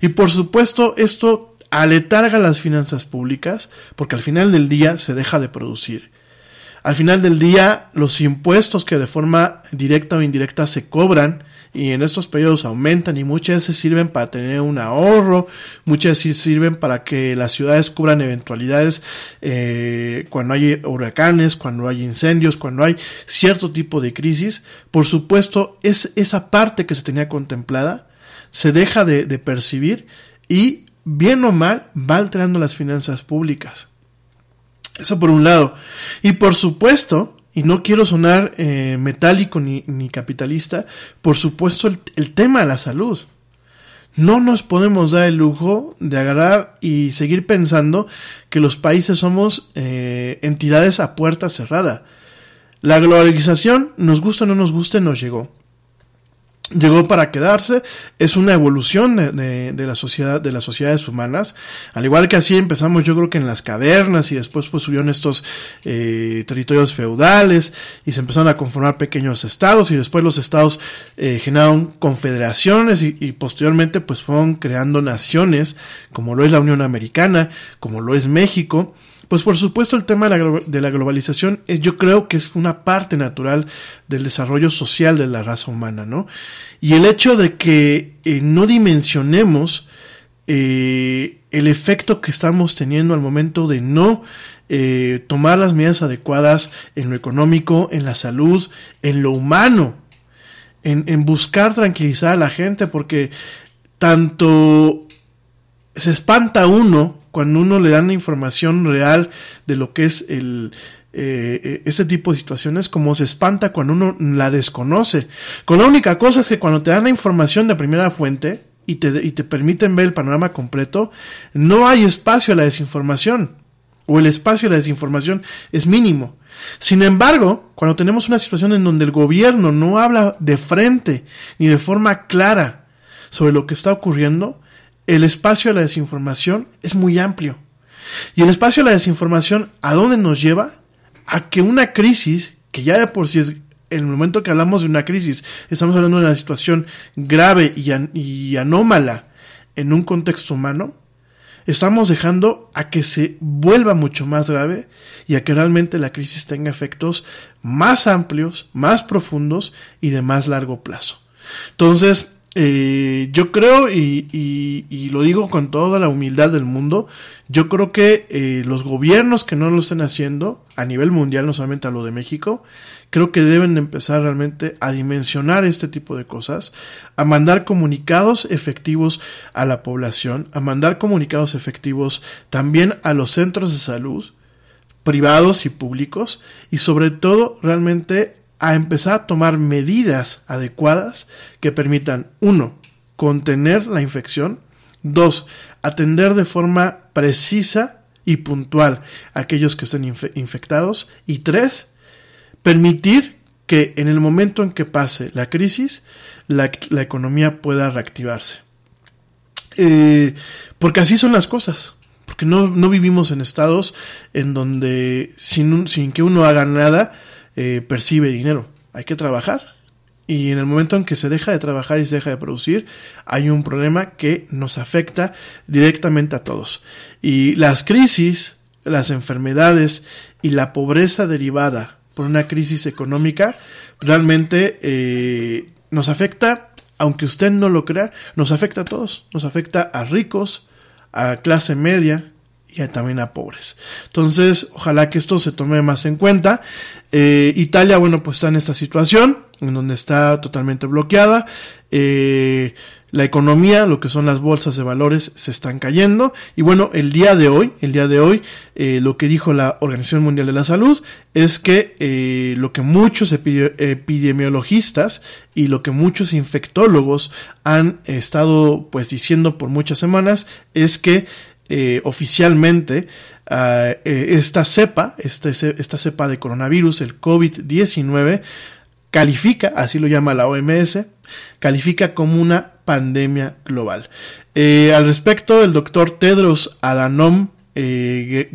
Y por supuesto, esto aletarga las finanzas públicas porque al final del día se deja de producir. Al final del día, los impuestos que de forma directa o indirecta se cobran y en estos periodos aumentan y muchas veces sirven para tener un ahorro, muchas veces sirven para que las ciudades cubran eventualidades eh, cuando hay huracanes, cuando hay incendios, cuando hay cierto tipo de crisis. Por supuesto, es esa parte que se tenía contemplada se deja de, de percibir y bien o mal va alterando las finanzas públicas. Eso por un lado. Y por supuesto, y no quiero sonar eh, metálico ni, capitalista, por supuesto el, el tema de la salud. No nos podemos dar el lujo de agarrar y seguir pensando que los países somos eh, entidades a puerta cerrada. La globalización, nos gusta o no nos guste, nos llegó llegó para quedarse, es una evolución de, de, de, la sociedad, de las sociedades humanas, al igual que así empezamos yo creo que en las cavernas y después pues subieron estos eh, territorios feudales y se empezaron a conformar pequeños estados y después los estados eh, generaron confederaciones y, y, posteriormente pues fueron creando naciones como lo es la Unión Americana, como lo es México, pues por supuesto el tema de la, globalización eh, yo creo que es una parte natural del desarrollo social de la raza humana, ¿no? Y el hecho de que eh, no dimensionemos eh, el efecto que estamos teniendo al momento de no eh, tomar las medidas adecuadas en lo económico, en la salud, en lo humano, en buscar tranquilizar a la gente, porque tanto se espanta uno cuando uno le dan la información real de lo que es el eh, este tipo de situaciones, como se espanta cuando uno la desconoce. Con la única cosa es que cuando te dan la información de primera fuente y te, y te permiten ver el panorama completo, no hay espacio a la desinformación. O el espacio a la desinformación es mínimo. Sin embargo, cuando tenemos una situación en donde el gobierno no habla de frente ni de forma clara sobre lo que está ocurriendo, el espacio a la desinformación es muy amplio. Y el espacio a la desinformación, ¿a dónde nos lleva? A que una crisis, que ya de por sí es, en el momento que hablamos de una crisis, estamos hablando de una situación grave y, y anómala en un contexto humano, estamos dejando a que se vuelva mucho más grave y a que realmente la crisis tenga efectos más amplios, más profundos y de más largo plazo. Entonces, eh, yo creo, y, y, y, lo digo con toda la humildad del mundo, yo creo que eh, los gobiernos que no lo estén haciendo, a nivel mundial, no solamente a lo de México, creo que deben empezar realmente a dimensionar este tipo de cosas, a mandar comunicados efectivos a la población, a mandar comunicados efectivos también a los centros de salud, privados y públicos, y sobre todo realmente a empezar a tomar medidas adecuadas que permitan, uno, contener la infección, dos, atender de forma precisa y puntual a aquellos que estén inf infectados, y tres, permitir que en el momento en que pase la crisis, la, la economía pueda reactivarse. Eh, porque así son las cosas. Porque no, no vivimos en estados en donde sin, sin que uno haga nada, eh, percibe dinero. Hay que trabajar. Y en el momento en que se deja de trabajar y se deja de producir, hay un problema que nos afecta directamente a todos. Y las crisis, las enfermedades y la pobreza derivada por una crisis económica realmente eh, nos afecta aunque usted no lo crea, nos afecta a todos. Nos afecta a ricos, a clase media y también a pobres. Entonces, ojalá que esto se tome más en cuenta. Eh, Italia, bueno, pues está en esta situación, en donde está totalmente bloqueada. Eh, la economía, lo que son las bolsas de valores, se están cayendo. Y bueno, el día de hoy, el día de hoy, eh, lo que dijo la Organización Mundial de la Salud es que lo que muchos epi- epidemiologistas y lo que muchos infectólogos han estado pues diciendo por muchas semanas es que eh, oficialmente ah, eh, esta cepa, ce- esta cepa de coronavirus, el COVID-19, califica, así lo llama la OMS, califica como una pandemia global. Eh, al respecto, el doctor Tedros Adhanom eh,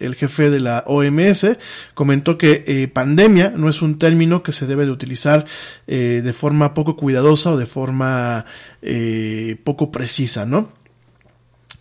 el jefe de la OMS, comentó que pandemia no es un término que se debe de utilizar de forma poco cuidadosa o de forma poco precisa, ¿no?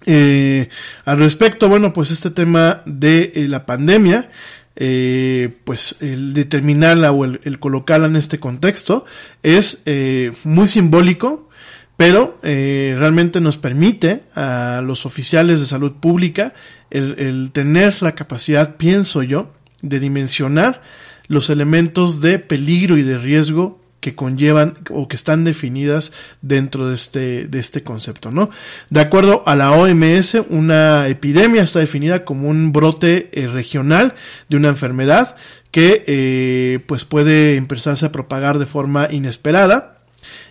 Eh, al respecto, bueno, pues este tema de eh, la pandemia, eh, pues el determinarla o el, colocarla en este contexto es eh, muy simbólico, pero eh, realmente nos permite a los oficiales de salud pública el tener la capacidad, pienso yo, de dimensionar los elementos de peligro y de riesgo que conllevan o que están definidas dentro de este, de este concepto, ¿no? De acuerdo a la OMS, una epidemia está definida como un brote eh, regional de una enfermedad que eh, pues puede empezarse a propagar de forma inesperada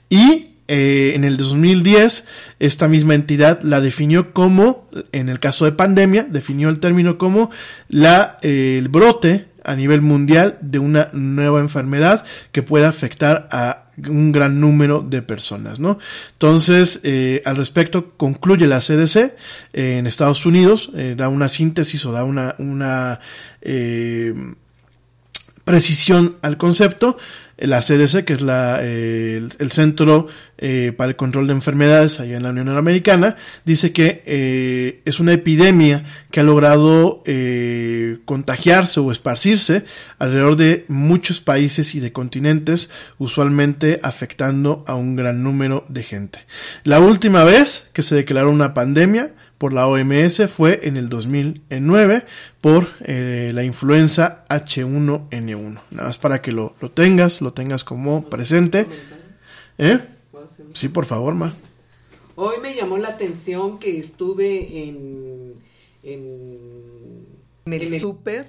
y eh, en el 2010 esta misma entidad la definió como, en el caso de pandemia, definió el término como la, el brote a nivel mundial de una nueva enfermedad que pueda afectar a un gran número de personas, ¿no? Entonces, eh, al respecto, concluye la CDC eh, en Estados Unidos, eh, da una síntesis o da una, una precisión al concepto. La CDC, que es eh, el, Centro eh, para el Control de Enfermedades allá en la Unión Americana, dice que eh, es una epidemia que ha logrado contagiarse o esparcirse alrededor de muchos países y de continentes, usualmente afectando a un gran número de gente. La última vez que se declaró una pandemia por la OMS fue en el 2009 por eh, la influenza H1N1. Nada más para que lo, lo tengas, lo tengas como presente. ¿Eh? Sí, por favor, Ma. Hoy me llamó la atención que estuve en, en, en el súper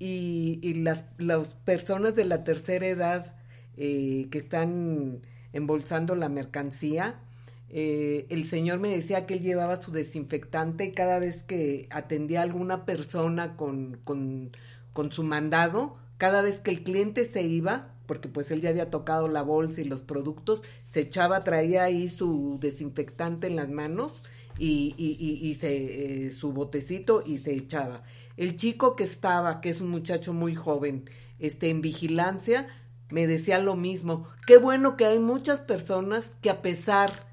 y, y, las, las personas de la tercera edad eh, que están embolsando la mercancía, eh, el señor me decía que él llevaba su desinfectante y cada vez que atendía a alguna persona con, con, su mandado, cada vez que el cliente se iba, porque pues él ya había tocado la bolsa y los productos, se echaba, traía ahí su desinfectante en las manos y, y, y, y se, eh, su botecito y se echaba. El chico que estaba, que es un muchacho muy joven, este, en vigilancia, me decía lo mismo. Qué bueno que hay muchas personas que a pesar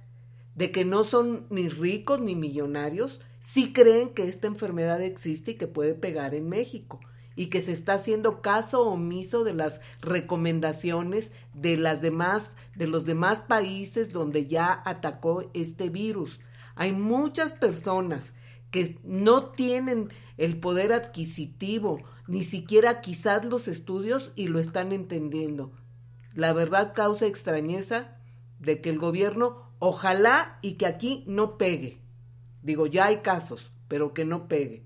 de que no son ni ricos ni millonarios, sí creen que esta enfermedad existe y que puede pegar en México y que se está haciendo caso omiso de las recomendaciones de las demás de los demás países donde ya atacó este virus. Hay muchas personas que no tienen el poder adquisitivo, ni siquiera quizás los estudios y lo están entendiendo. La verdad causa extrañeza de que el gobierno Ojalá y que aquí no pegue. Digo, ya hay casos, pero que no pegue.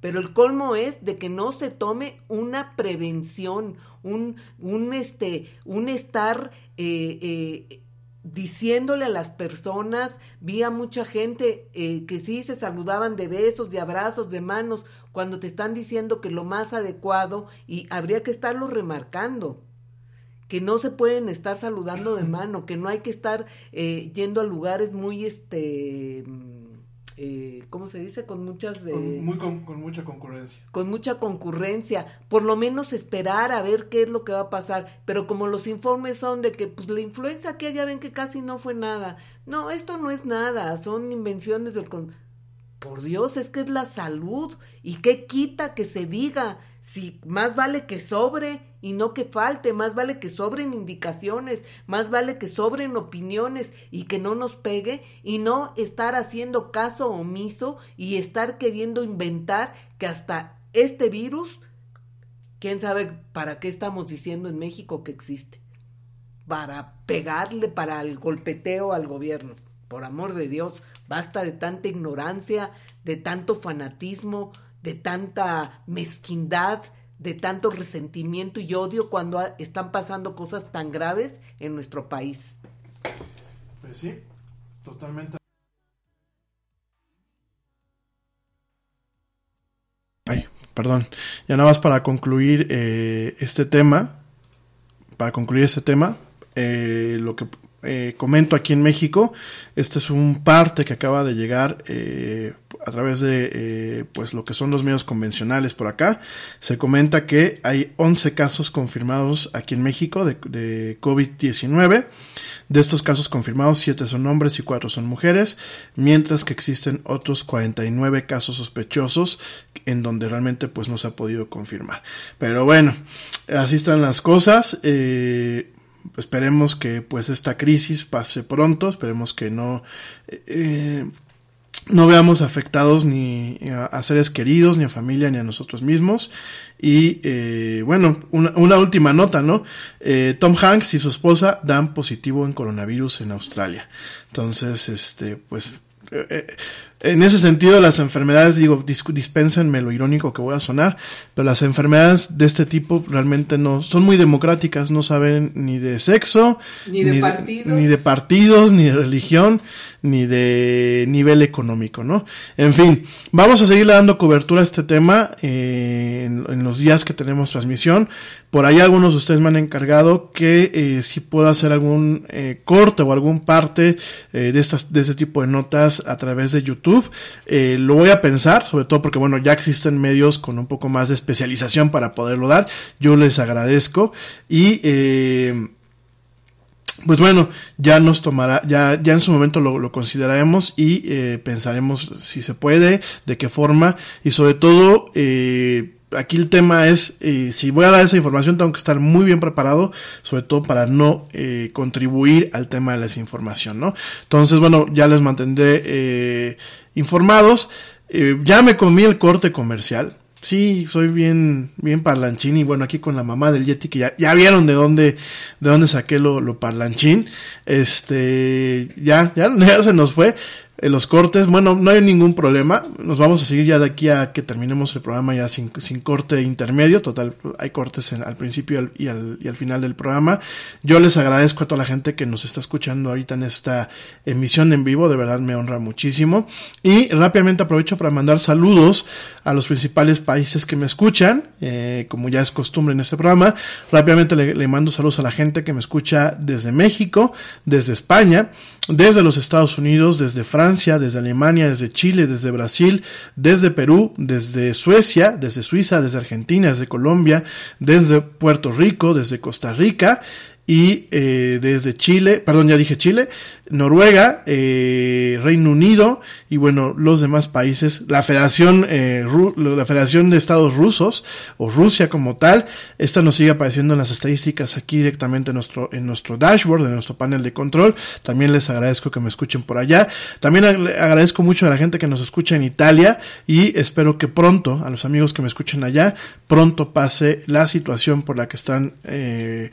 Pero el colmo es de que no se tome una prevención, un, un, este, un estar eh, eh, diciéndole a las personas, vi a mucha gente eh, que sí se saludaban de besos, de abrazos, de manos, cuando te están diciendo que lo más adecuado, y habría que estarlo remarcando, que no se pueden estar saludando de mano, que no hay que estar eh, yendo a lugares muy, este, eh, ¿cómo se dice? Con muchas... De, con, muy con, con, mucha concurrencia. Con mucha concurrencia. Por lo menos esperar a ver qué es lo que va a pasar. Pero como los informes son de que, pues, la influenza que ya ven que casi no fue nada. No, esto no es nada, son invenciones del... Con... Por Dios, es que es la salud. ¿Y qué quita que se diga? Si más vale que sobre y no que falte, más vale que sobren indicaciones, más vale que sobren opiniones y que no nos pegue y no estar haciendo caso omiso y estar queriendo inventar que hasta este virus, quién sabe para qué estamos diciendo en México que existe, para pegarle para el golpeteo al gobierno. Por amor de Dios, basta de tanta ignorancia, de tanto fanatismo, de tanta mezquindad, de tanto resentimiento y odio cuando están pasando cosas tan graves en nuestro país. Pues sí, totalmente. Ay, perdón. Ya nada más para concluir eh, este tema, para concluir este tema, eh, lo que eh, comento aquí en México, este es un parte que acaba de llegar eh, a través de eh, pues lo que son los medios convencionales por acá. Se comenta que hay 11 casos confirmados aquí en México de, de COVID-19. De estos casos confirmados, 7 son hombres y 4 son mujeres, mientras que existen otros 49 casos sospechosos en donde realmente pues no se ha podido confirmar. Pero bueno, así están las cosas. Eh, esperemos que pues esta crisis pase pronto, esperemos que no eh, no veamos afectados ni a, seres queridos, ni a familia, ni a nosotros mismos. Y eh, bueno, una, última nota, ¿no? Eh, Tom Hanks y su esposa dan positivo en coronavirus en Australia. Entonces, este, pues en ese sentido, las enfermedades, digo, dispénsenme lo irónico que voy a sonar, pero las enfermedades de este tipo realmente no son muy democráticas, no saben ni de sexo, ni de, ni partidos, de, ni de partidos, ni de religión, ni de nivel económico, ¿no? En fin, vamos a seguir dando cobertura a este tema eh, en, en, los días que tenemos transmisión. Por ahí algunos de ustedes me han encargado que eh, si puedo hacer algún eh, corte o algún parte eh, de estas de este tipo de notas a través de YouTube. Eh, lo voy a pensar, sobre todo porque bueno ya existen medios con un poco más de especialización para poderlo dar. Yo les agradezco y eh, pues bueno, ya nos tomará, ya, ya en su momento lo, consideraremos y eh, pensaremos si se puede, de qué forma y sobre todo eh, aquí el tema es, eh, si voy a dar esa información, tengo que estar muy bien preparado, sobre todo para no eh, contribuir al tema de la desinformación, ¿no? Entonces, bueno, ya les mantendré eh, informados. ya me comí el corte comercial. Sí, soy bien, bien parlanchín y bueno, aquí con la mamá del Yeti que ya, ya vieron de dónde, de dónde saqué lo, lo parlanchín. Este, ya, ya, ya se nos fue los cortes, bueno, no hay ningún problema. Nos vamos a seguir ya de aquí a que terminemos el programa ya sin, sin corte intermedio. Total, hay cortes en, al principio y al, y al, final del programa. Yo les agradezco a toda la gente que nos está escuchando ahorita en esta emisión en vivo. De verdad me honra muchísimo. Y rápidamente aprovecho para mandar saludos a los principales países que me escuchan, eh, como ya es costumbre en este programa. Rápidamente le, le mando saludos a la gente que me escucha desde México, desde España, desde los Estados Unidos, desde Francia desde Alemania, desde Chile, desde Brasil, desde Perú, desde Suecia, desde Suiza, desde Argentina, desde Colombia, desde Puerto Rico, desde Costa Rica y eh, desde Chile, perdón, ya dije Chile, Noruega, eh, Reino Unido y bueno, los demás países, la Federación, eh, la Federación de Estados Rusos o Rusia como tal, esta nos sigue apareciendo en las estadísticas aquí directamente en nuestro, en nuestro dashboard, en nuestro panel de control. También les agradezco que me escuchen por allá. También agradezco mucho a la gente que nos escucha en Italia y espero que pronto, a los amigos que me escuchen allá, pronto pase la situación por la que están eh,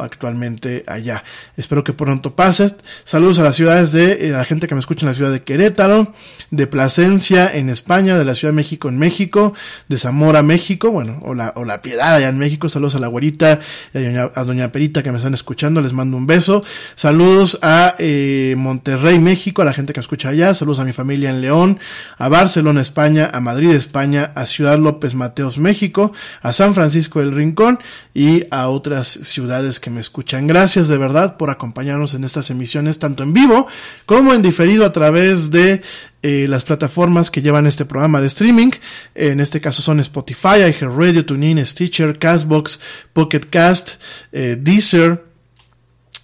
actualmente allá. Espero que pronto pase. Saludos a las ciudades de eh, la gente que me escucha en la ciudad de Querétaro, de Plasencia en España, de la Ciudad de México en México, de Zamora, México, bueno, o la, o la Piedad allá en México. Saludos a la güerita y a doña, a doña Perita que me están escuchando, les mando un beso. Saludos a eh, Monterrey, México, a la gente que me escucha allá. Saludos a mi familia en León, a Barcelona, España, a Madrid, España, a Ciudad López Mateos, México, a San Francisco del Rincón y a otras ciudades que me escuchan. Gracias de verdad por acompañarnos en estas emisiones tanto en vivo como en diferido a través de eh, las plataformas que llevan este programa de streaming. En este caso son Spotify, iHeartRadio, TuneIn, Stitcher, Castbox, Pocket Cast, eh, Deezer,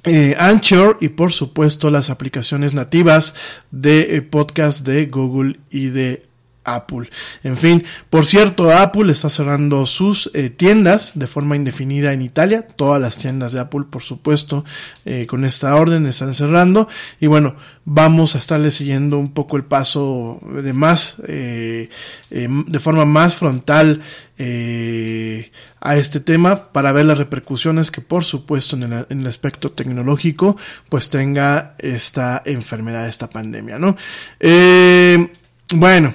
eh, Anchor y por supuesto las aplicaciones nativas de eh, podcast de Google y de Apple. En fin, por cierto, Apple está cerrando sus eh, tiendas de forma indefinida en Italia. Todas las tiendas de Apple, por supuesto, eh, con esta orden están cerrando. Y bueno, vamos a estarle siguiendo un poco el paso de más, eh, de forma más frontal a este tema para ver las repercusiones que, por supuesto, en el aspecto tecnológico, pues tenga esta enfermedad, esta pandemia, ¿no? bueno,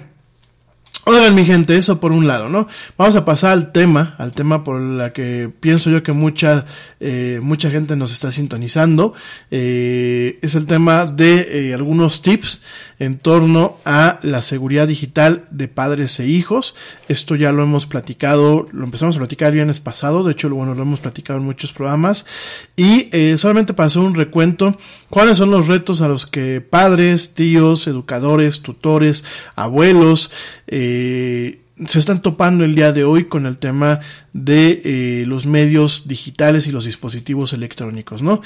Oigan, mi gente, eso por un lado, ¿no? Vamos a pasar al tema, al tema por la que pienso yo que mucha, eh, mucha gente nos está sintonizando. Eh, es el tema de eh, algunos tips en torno a la seguridad digital de padres e hijos. Esto ya lo hemos platicado, lo empezamos a platicar el viernes pasado, de hecho, bueno, lo hemos platicado en muchos programas. Y solamente hacer un recuento, ¿cuáles son los retos a los que padres, tíos, educadores, tutores, abuelos, se están topando el día de hoy con el tema de eh, los medios digitales y los dispositivos electrónicos, ¿no?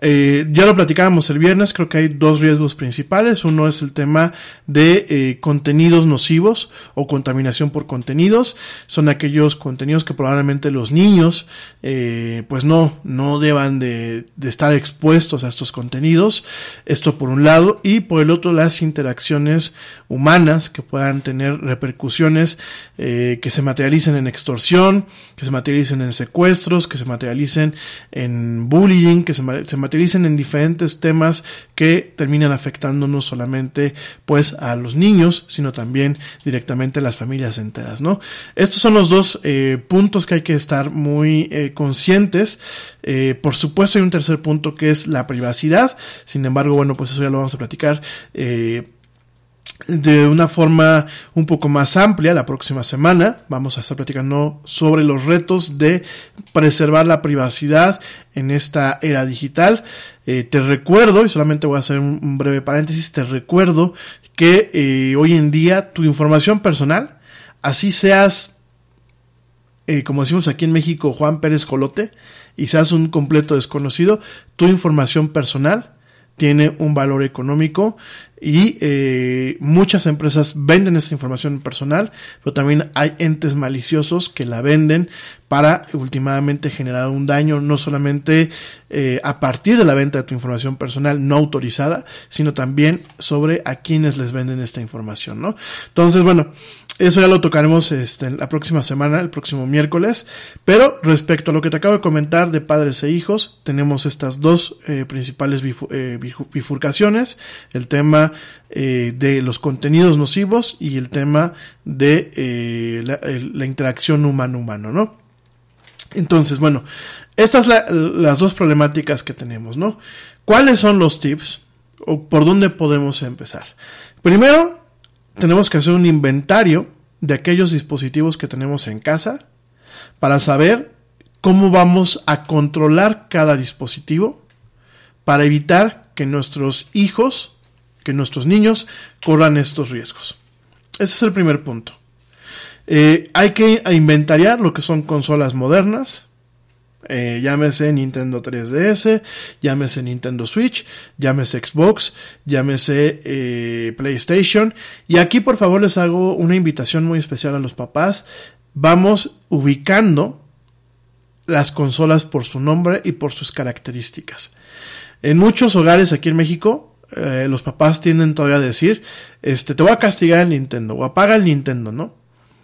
Eh, ya lo platicábamos el viernes, creo que hay dos riesgos principales. Uno es el tema de eh, contenidos nocivos o contaminación por contenidos. Son aquellos contenidos que probablemente los niños eh, pues no, no deban de, estar expuestos a estos contenidos. Esto por un lado. Y por el otro las interacciones humanas que puedan tener repercusiones que se materialicen en extorsión, que se materialicen en secuestros, que se materialicen en bullying, que se, se materialicen en diferentes temas que terminan afectando no solamente pues a los niños, sino también directamente a las familias enteras, ¿no? Estos son los dos eh, puntos que hay que estar muy eh, conscientes. Eh, por supuesto hay un tercer punto que es la privacidad. Sin embargo, bueno, pues eso ya lo vamos a platicar de una forma un poco más amplia la próxima semana. Vamos a estar platicando sobre los retos de preservar la privacidad en esta era digital. Eh, te recuerdo, y solamente voy a hacer un, breve paréntesis, te recuerdo que eh, hoy en día tu información personal, así seas, eh, como decimos aquí en México, Juan Pérez Colote, y seas un completo desconocido, tu información personal tiene un valor económico y eh, muchas empresas venden esta información personal, pero también hay entes maliciosos que la venden para últimamente generar un daño no solamente eh, a partir de la venta de tu información personal no autorizada, sino también sobre a quienes les venden esta información, ¿no? Entonces, bueno, eso ya lo tocaremos este, la próxima semana, el próximo miércoles. Pero respecto a lo que te acabo de comentar de padres e hijos, tenemos estas dos eh, principales eh, bifurcaciones. El tema eh, de los contenidos nocivos y el tema de la, interacción humano-humano, ¿no? Entonces, bueno, estas son las dos problemáticas que tenemos, ¿no? ¿Cuáles son los tips o por dónde podemos empezar? Primero, tenemos que hacer un inventario de aquellos dispositivos que tenemos en casa para saber cómo vamos a controlar cada dispositivo para evitar que nuestros hijos, que nuestros niños corran estos riesgos. Ese es el primer punto. Eh, hay que inventariar lo que son consolas modernas, eh, llámese Nintendo 3DS, llámese Nintendo Switch, llámese Xbox, llámese eh, PlayStation. Y aquí por favor les hago una invitación muy especial a los papás. Vamos ubicando las consolas por su nombre y por sus características. En muchos hogares aquí en México, eh, los papás tienden todavía a decir, este, te voy a castigar el Nintendo o apaga el Nintendo, ¿no?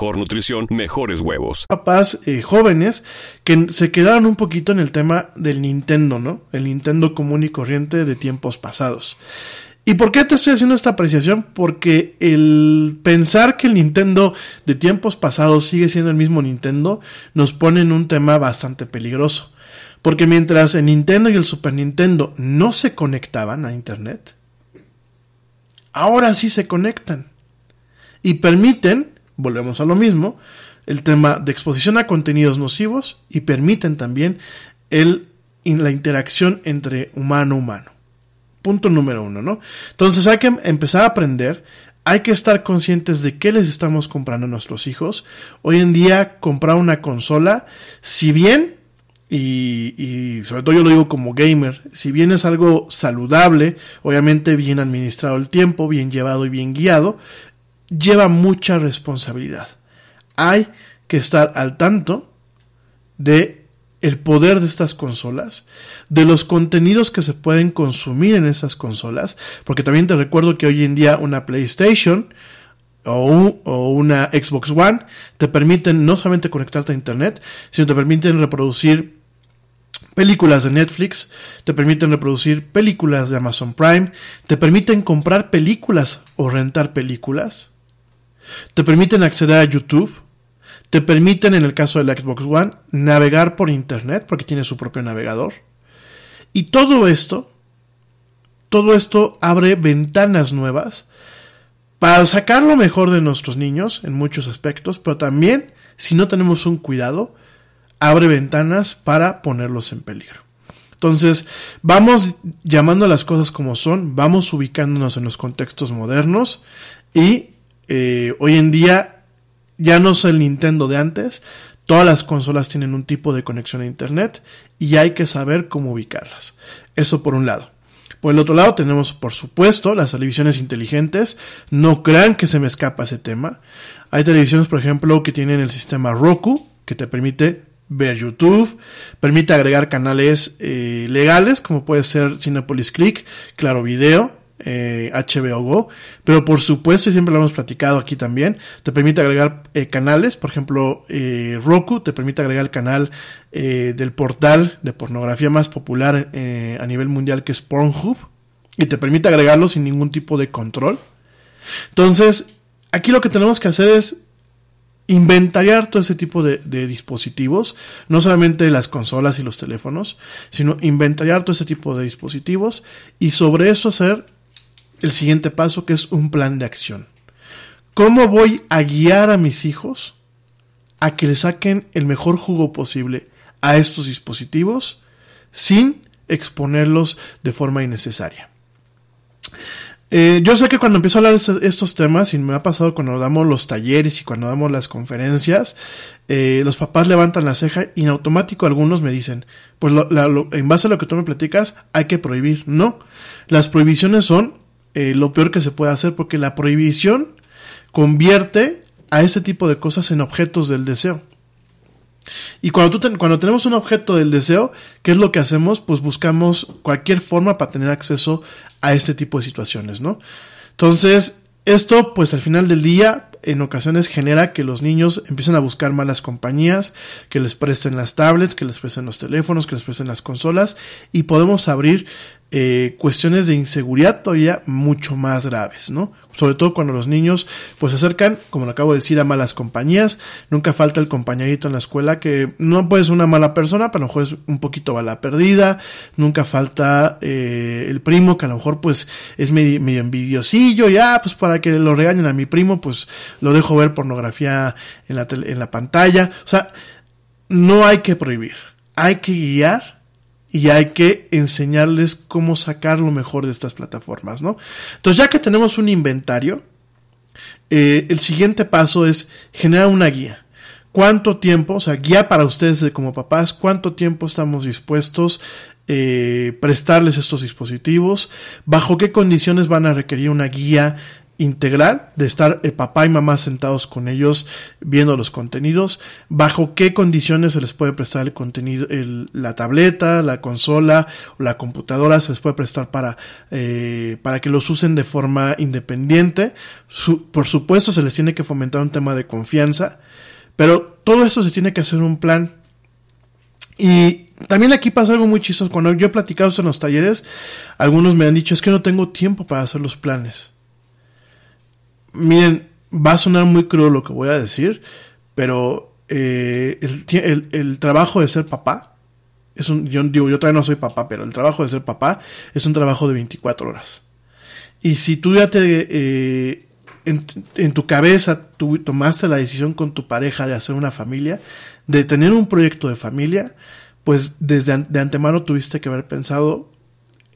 nutrición, mejores huevos. Papás eh, jóvenes que se quedaron un poquito en el tema del Nintendo, ¿no? El Nintendo común y corriente de tiempos pasados. ¿Y por qué te estoy haciendo esta apreciación? Porque el pensar que el Nintendo de tiempos pasados sigue siendo el mismo Nintendo nos pone en un tema bastante peligroso. Porque mientras el Nintendo y el Super Nintendo no se conectaban a Internet, ahora sí se conectan. Y permiten, volvemos a lo mismo, el tema de exposición a contenidos nocivos y permiten también el, la interacción entre humano-humano. Punto número uno, ¿no? Entonces hay que empezar a aprender, hay que estar conscientes de qué les estamos comprando a nuestros hijos. Hoy en día comprar una consola, si bien, y, y, sobre todo yo lo digo como gamer, si bien es algo saludable, obviamente bien administrado el tiempo, bien llevado y bien guiado, lleva mucha responsabilidad. Hay que estar al tanto de el poder de estas consolas, de los contenidos que se pueden consumir en esas consolas, porque también te recuerdo que hoy en día una PlayStation o, o, una Xbox One te permiten no solamente conectarte a Internet, sino te permiten reproducir películas de Netflix, te permiten reproducir películas de Amazon Prime, te permiten comprar películas o rentar películas, te permiten acceder a YouTube, te permiten, en el caso de la Xbox One, navegar por Internet, porque tiene su propio navegador. Y todo esto, todo esto abre ventanas nuevas para sacar lo mejor de nuestros niños en muchos aspectos, pero también, si no tenemos un cuidado, abre ventanas para ponerlos en peligro. Entonces, vamos llamando las cosas como son, vamos ubicándonos en los contextos modernos y eh, hoy en día ya no es el Nintendo de antes. Todas las consolas tienen un tipo de conexión a Internet y hay que saber cómo ubicarlas. Eso por un lado. Por el otro lado tenemos, por supuesto, las televisiones inteligentes. No crean que se me escapa ese tema. Hay televisiones, por ejemplo, que tienen el sistema Roku, que te permite ver YouTube, permite agregar canales eh, legales, como puede ser Cinepolis Click, Claro Video, eh, HBO Go, pero por supuesto, y siempre lo hemos platicado aquí también, te permite agregar eh, canales, por ejemplo, eh, Roku te permite agregar el canal eh, del portal de pornografía más popular a nivel mundial que es Pornhub, y te permite agregarlo sin ningún tipo de control. Entonces, aquí lo que tenemos que hacer es inventariar todo ese tipo de, de, dispositivos, no solamente las consolas y los teléfonos, sino inventariar todo ese tipo de dispositivos y sobre eso hacer el siguiente paso que es un plan de acción. ¿Cómo voy a guiar a mis hijos a que le saquen el mejor jugo posible a estos dispositivos sin exponerlos de forma innecesaria? Eh, yo sé que cuando empiezo a hablar de estos temas, y me ha pasado cuando damos los talleres y cuando damos las conferencias, eh, los papás levantan la ceja y en automático algunos me dicen, pues en base a lo que tú me platicas, hay que prohibir. No, las prohibiciones son eh, lo peor que se puede hacer porque la prohibición convierte a ese tipo de cosas en objetos del deseo. Y cuando, tú cuando tenemos un objeto del deseo, ¿qué es lo que hacemos? Pues buscamos cualquier forma para tener acceso a este tipo de situaciones, ¿no? Entonces, esto, pues al final del día, en ocasiones genera que los niños empiecen a buscar malas compañías, que les presten las tablets, que les presten los teléfonos, que les presten las consolas, y podemos abrir eh, cuestiones de inseguridad todavía mucho más graves, ¿no? Sobre todo cuando los niños pues se acercan, como lo acabo de decir, a malas compañías. Nunca falta el compañerito en la escuela que no puede ser una mala persona, pero a lo mejor es un poquito bala perdida. Nunca falta eh, el primo que a lo mejor pues es medio, medio envidiosillo. Ya, pues para que lo regañen a mi primo, pues lo dejo ver pornografía en la, en la pantalla. O sea, no hay que prohibir. Hay que guiar y hay que enseñarles cómo sacar lo mejor de estas plataformas, ¿no? Entonces, ya que tenemos un inventario, eh, el siguiente paso es generar una guía. ¿Cuánto tiempo, o sea, guía para ustedes como papás, cuánto tiempo estamos dispuestos eh, prestarles estos dispositivos? ¿Bajo qué condiciones van a requerir una guía integral de estar el papá y mamá sentados con ellos viendo los contenidos, bajo qué condiciones se les puede prestar el contenido, la tableta, la consola o la computadora se les puede prestar para, eh, para que los usen de forma independiente. Su, por supuesto se les tiene que fomentar un tema de confianza, pero todo eso se tiene que hacer un plan. Y también aquí pasa algo muy chistoso. Cuando yo he platicado esto en los talleres, algunos me han dicho es que no tengo tiempo para hacer los planes miren, va a sonar muy crudo lo que voy a decir, pero eh, el, trabajo de ser papá, es un, yo digo, yo todavía no soy papá, pero el trabajo de ser papá es un trabajo de 24 horas. Y si tú ya te, eh, en, en, tu cabeza, tú tomaste la decisión con tu pareja de hacer una familia, de tener un proyecto de familia, pues desde de antemano tuviste que haber pensado en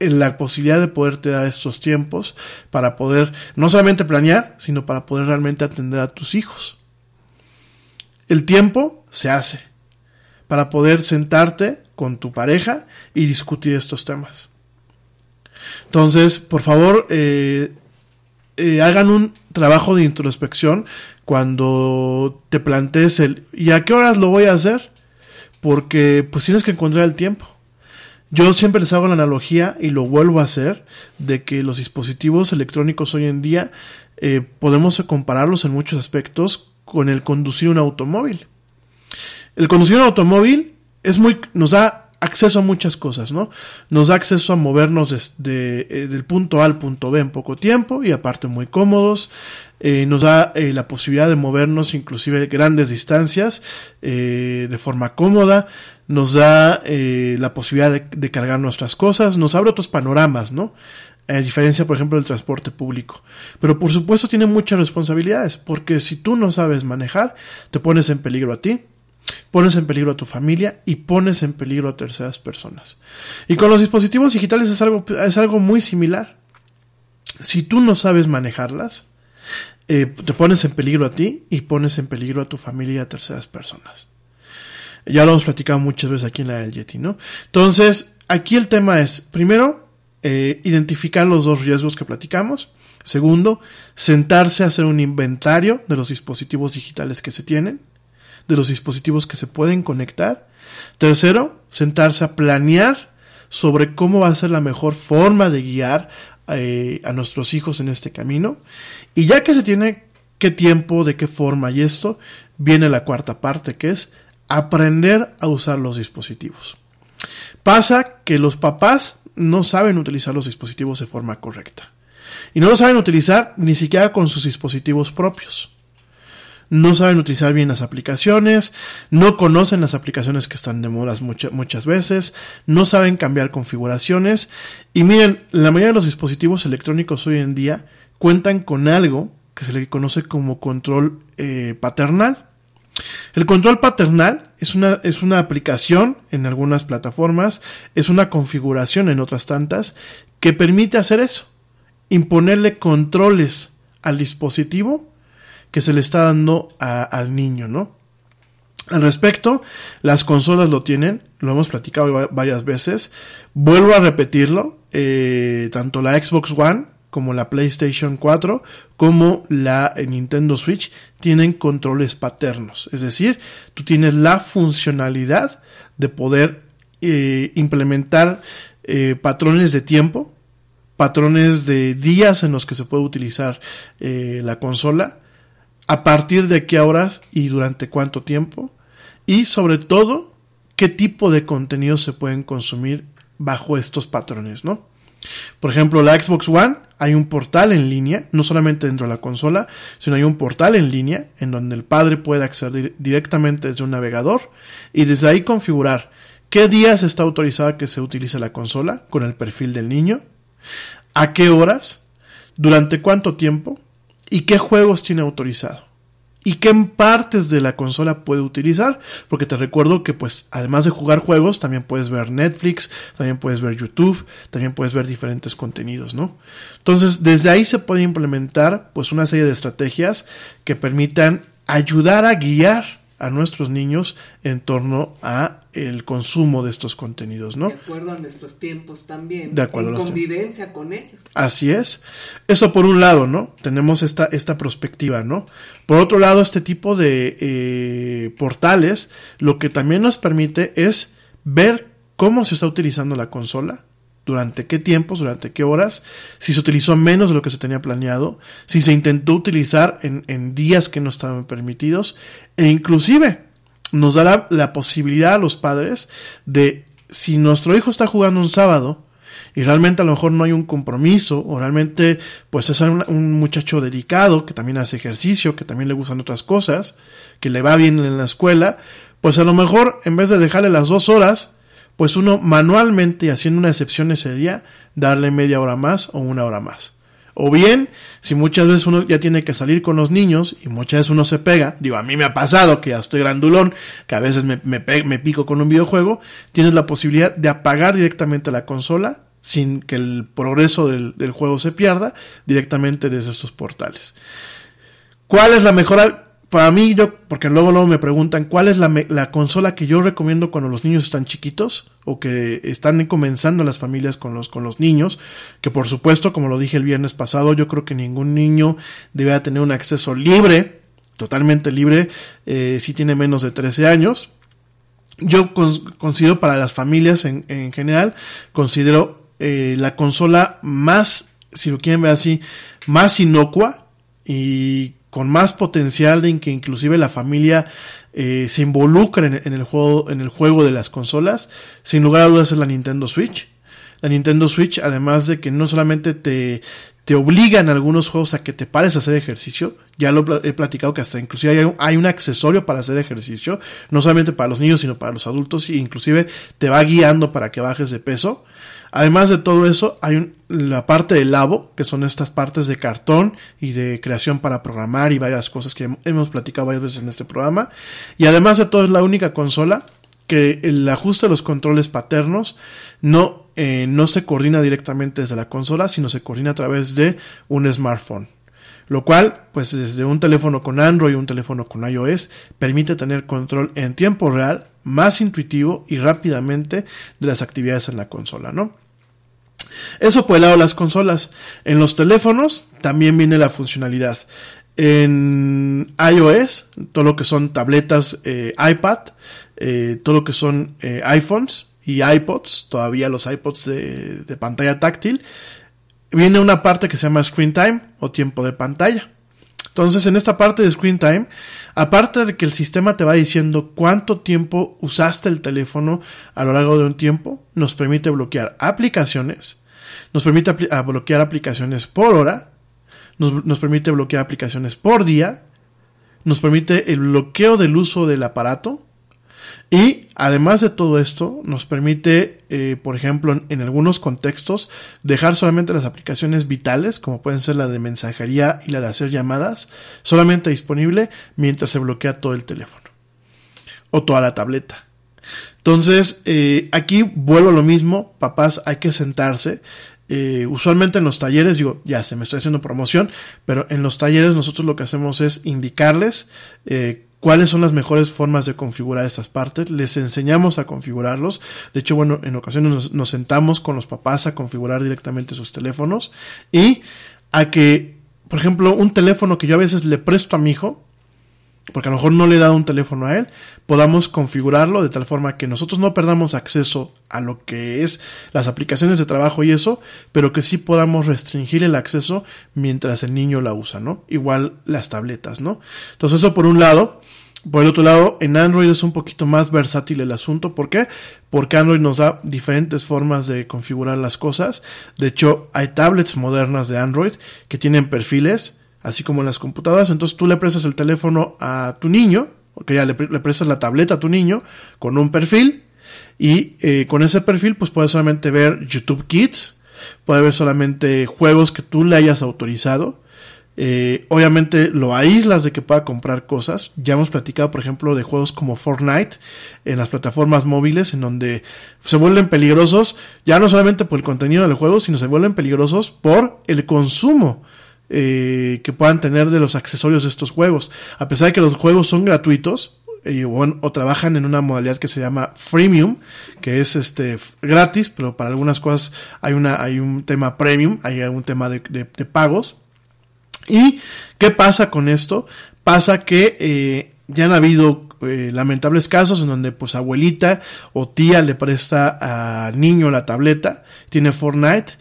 la posibilidad de poderte dar estos tiempos para poder no solamente planear, sino para poder realmente atender a tus hijos. El tiempo se hace para poder sentarte con tu pareja y discutir estos temas. Entonces, por favor, eh, eh, hagan un trabajo de introspección cuando te plantees el ¿y a qué horas lo voy a hacer? Porque pues tienes que encontrar el tiempo. Yo siempre les hago la analogía y lo vuelvo a hacer de que los dispositivos electrónicos hoy en día eh, podemos compararlos en muchos aspectos con el conducir un automóvil. El conducir un automóvil es muy, nos da acceso a muchas cosas, ¿no? Nos da acceso a movernos de, eh, del punto A al punto B en poco tiempo y aparte muy cómodos. Eh, nos da la posibilidad de movernos inclusive grandes distancias de forma cómoda nos da eh, la posibilidad de, cargar nuestras cosas, nos abre otros panoramas, ¿no? A diferencia, por ejemplo, del transporte público. Pero por supuesto tiene muchas responsabilidades, porque si tú no sabes manejar, te pones en peligro a ti, pones en peligro a tu familia y pones en peligro a terceras personas. Y con los dispositivos digitales es algo, es algo muy similar. Si tú no sabes manejarlas, eh, te pones en peligro a ti y pones en peligro a tu familia y a terceras personas. Ya lo hemos platicado muchas veces aquí en la del Yeti, ¿no? Entonces, aquí el tema es, primero, eh, identificar los dos riesgos que platicamos. Segundo, sentarse a hacer un inventario de los dispositivos digitales que se tienen, de los dispositivos que se pueden conectar. Tercero, sentarse a planear sobre cómo va a ser la mejor forma de guiar eh, a nuestros hijos en este camino. Y ya que se tiene qué tiempo, de qué forma y esto, viene la cuarta parte que es aprender a usar los dispositivos. Pasa que los papás no saben utilizar los dispositivos de forma correcta. Y no lo saben utilizar ni siquiera con sus dispositivos propios. No saben utilizar bien las aplicaciones, no conocen las aplicaciones que están de moda muchas veces, no saben cambiar configuraciones. Y miren, la mayoría de los dispositivos electrónicos hoy en día cuentan con algo que se le conoce como control eh, paternal. El control paternal es una, es una aplicación en algunas plataformas, es una configuración en otras tantas que permite hacer eso, imponerle controles al dispositivo que se le está dando al niño, ¿no? Al respecto, las consolas lo tienen, lo hemos platicado varias veces. Vuelvo a repetirlo, eh, tanto la Xbox One como la PlayStation 4 como la eh, Nintendo Switch tienen controles paternos. Es decir, tú tienes la funcionalidad de poder eh, implementar patrones de tiempo, patrones de días en los que se puede utilizar la consola, a partir de qué horas y durante cuánto tiempo, y sobre todo qué tipo de contenidos se pueden consumir bajo estos patrones, ¿no? Por ejemplo, la Xbox One hay un portal en línea, no solamente dentro de la consola, sino hay un portal en línea en donde el padre puede acceder directamente desde un navegador y desde ahí configurar qué días está autorizado que se utilice la consola con el perfil del niño, a qué horas, durante cuánto tiempo y qué juegos tiene autorizado. y qué partes de la consola puede utilizar, porque te recuerdo que pues además de jugar juegos, también puedes ver Netflix, también puedes ver YouTube, también puedes ver diferentes contenidos, ¿no? Entonces, desde ahí se puede implementar pues una serie de estrategias que permitan ayudar a guiar a nuestros niños en torno a el consumo de estos contenidos, ¿no? De acuerdo a nuestros tiempos también. De acuerdo En a convivencia con ellos. Así es. Eso por un lado, ¿no? Tenemos esta, esta perspectiva, ¿no? Por otro lado, este tipo de eh, portales lo que también nos permite es ver cómo se está utilizando la consola, durante qué tiempos, durante qué horas, si se utilizó menos de lo que se tenía planeado, si se intentó utilizar en, en días que no estaban permitidos, e inclusive nos da la, posibilidad a los padres de, si nuestro hijo está jugando un sábado, y realmente a lo mejor no hay un compromiso, o realmente pues es un, un, muchacho dedicado, que también hace ejercicio, que también le gustan otras cosas, que le va bien en la escuela, pues a lo mejor en vez de dejarle las dos horas, pues uno manualmente, haciendo una excepción ese día, darle media hora más o una hora más. O bien, si muchas veces uno ya tiene que salir con los niños y muchas veces uno se pega, digo, a mí me ha pasado que ya estoy grandulón, que a veces me, pico con un videojuego, tienes la posibilidad de apagar directamente la consola sin que el progreso del juego se pierda directamente desde estos portales. ¿Cuál es la mejor para mí, yo, porque luego, luego me preguntan cuál es la, la, consola que yo recomiendo cuando los niños están chiquitos o que están comenzando las familias con los, con los niños, que por supuesto, como lo dije el viernes pasado, yo creo que ningún niño debe tener un acceso libre, totalmente libre, eh, si tiene menos de 13 años. Yo considero para las familias en, en general, considero eh, la consola más, si lo quieren ver así, más inocua y con más potencial en que inclusive la familia eh, se involucre en, en, el juego, en el juego de las consolas, sin lugar a dudas es la Nintendo Switch. La Nintendo Switch, además de que no solamente te, te obligan algunos juegos a que te pares a hacer ejercicio, ya lo he platicado que hasta inclusive hay un, hay un accesorio para hacer ejercicio, no solamente para los niños, sino para los adultos, inclusive te va guiando para que bajes de peso. Además de todo eso, hay un, la parte del labo, que son estas partes de cartón y de creación para programar y varias cosas que hemos platicado varias veces en este programa. Y además de todo, es la única consola que el ajuste de los controles paternos no, eh, no se coordina directamente desde la consola, sino se coordina a través de un smartphone. Lo cual, pues desde un teléfono con Android y un teléfono con iOS, permite tener control en tiempo real, más intuitivo y rápidamente de las actividades en la consola, ¿no? Eso por el lado de las consolas. En los teléfonos también viene la funcionalidad. En iOS, todo lo que son tabletas eh, iPad, eh, todo lo que son eh, iPhones y iPods, todavía los iPods de pantalla táctil, viene una parte que se llama Screen Time o tiempo de pantalla. Entonces, en esta parte de Screen Time, aparte de que el sistema te va diciendo cuánto tiempo usaste el teléfono a lo largo de un tiempo, nos permite bloquear aplicaciones, nos permite apl bloquear aplicaciones por hora, nos permite bloquear aplicaciones por día, nos permite el bloqueo del uso del aparato, y además de todo esto, nos permite, eh, por ejemplo, en, algunos contextos, dejar solamente las aplicaciones vitales, como pueden ser la de mensajería y la de hacer llamadas, solamente disponible mientras se bloquea todo el teléfono o toda la tableta. Entonces, eh, aquí vuelvo a lo mismo, papás, hay que sentarse. Eh, usualmente en los talleres, digo, ya se me estoy haciendo promoción, pero en los talleres nosotros lo que hacemos es indicarles cuáles son las mejores formas de configurar estas partes, les enseñamos a configurarlos, de hecho, bueno, en ocasiones nos, nos, sentamos con los papás a configurar directamente sus teléfonos y a que, por ejemplo, un teléfono que yo a veces le presto a mi hijo, porque a lo mejor no le he dado un teléfono a él, podamos configurarlo de tal forma que nosotros no perdamos acceso a lo que es las aplicaciones de trabajo y eso, pero que sí podamos restringir el acceso mientras el niño la usa, ¿no? Igual las tabletas, ¿no? Entonces eso por un lado. Por el otro lado, en Android es un poquito más versátil el asunto. ¿Por qué? Porque Android nos da diferentes formas de configurar las cosas. De hecho, hay tablets modernas de Android que tienen perfiles así como en las computadoras. Entonces tú le prestas el teléfono a tu niño, que ya le, le, prestas la tableta a tu niño con un perfil y eh, con ese perfil pues puedes solamente ver YouTube Kids, puede ver solamente juegos que tú le hayas autorizado. Eh, obviamente lo aíslas de que pueda comprar cosas. Ya hemos platicado, por ejemplo, de juegos como Fortnite en las plataformas móviles, en donde se vuelven peligrosos, ya no solamente por el contenido del juego, sino se vuelven peligrosos por el consumo. Eh, que puedan tener de los accesorios de estos juegos. A pesar de que los juegos son gratuitos, eh, o, trabajan en una modalidad que se llama freemium, que es este gratis, pero para algunas cosas hay una hay un tema premium, hay un tema de, pagos. ¿Y qué pasa con esto? Pasa que eh, ya han habido lamentables casos en donde pues abuelita o tía le presta a niño la tableta, tiene Fortnite,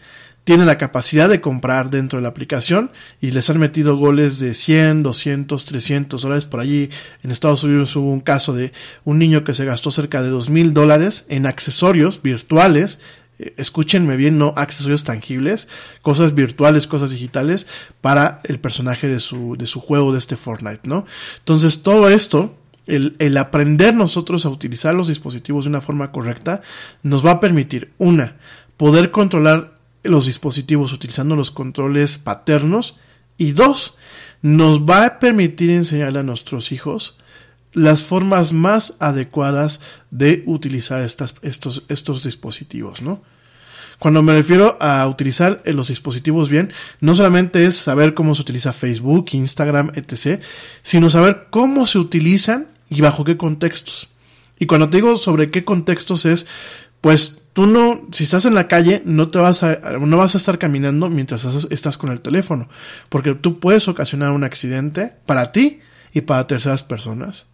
tiene la capacidad de comprar dentro de la aplicación y les han metido goles de 100, 200, 300 dólares. Por allí en Estados Unidos hubo un caso de un niño que se gastó cerca de 2 mil dólares en accesorios virtuales eh, escúchenme bien, no accesorios tangibles, cosas virtuales, cosas digitales para el personaje de su, de su juego de este Fortnite, ¿no? Entonces todo esto, el, el aprender nosotros a utilizar los dispositivos de una forma correcta, nos va a permitir, una, poder controlar los dispositivos utilizando los controles paternos y dos, nos va a permitir enseñarle a nuestros hijos las formas más adecuadas de utilizar estas, estos, estos dispositivos, ¿no? Cuando me refiero a utilizar eh, los dispositivos bien, no solamente es saber cómo se utiliza Facebook, Instagram, etc., sino saber cómo se utilizan y bajo qué contextos. Y cuando te digo sobre qué contextos es, pues tú no, si estás en la calle, no te vas a, no vas a estar caminando mientras estás- con el teléfono, porque tú puedes ocasionar un accidente para ti y para terceras personas.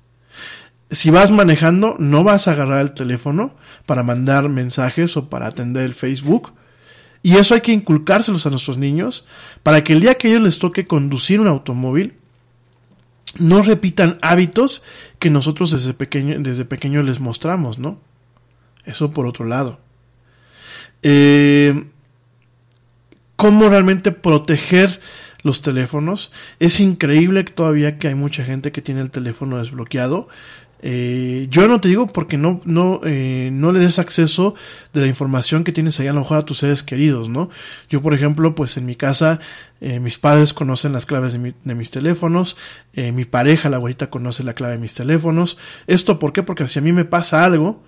Si vas manejando, no vas a agarrar el teléfono para mandar mensajes o para atender el Facebook. Y eso hay que inculcárselos a nuestros niños para que el día que a ellos les toque conducir un automóvil, no repitan hábitos que nosotros desde pequeño, desde pequeño les mostramos, ¿no? Eso por otro lado. Eh, ¿Cómo realmente proteger los teléfonos? Es increíble todavía que hay mucha gente que tiene el teléfono desbloqueado. Eh, yo no te digo porque no, no, eh, no le des acceso de la información que tienes ahí a lo mejor a tus seres queridos, ¿no? Yo, por ejemplo, pues en mi casa, eh, mis padres conocen las claves de, de mis teléfonos, eh, mi pareja, la abuelita, conoce la clave de mis teléfonos. ¿Esto por qué? Porque si a mí me pasa algo,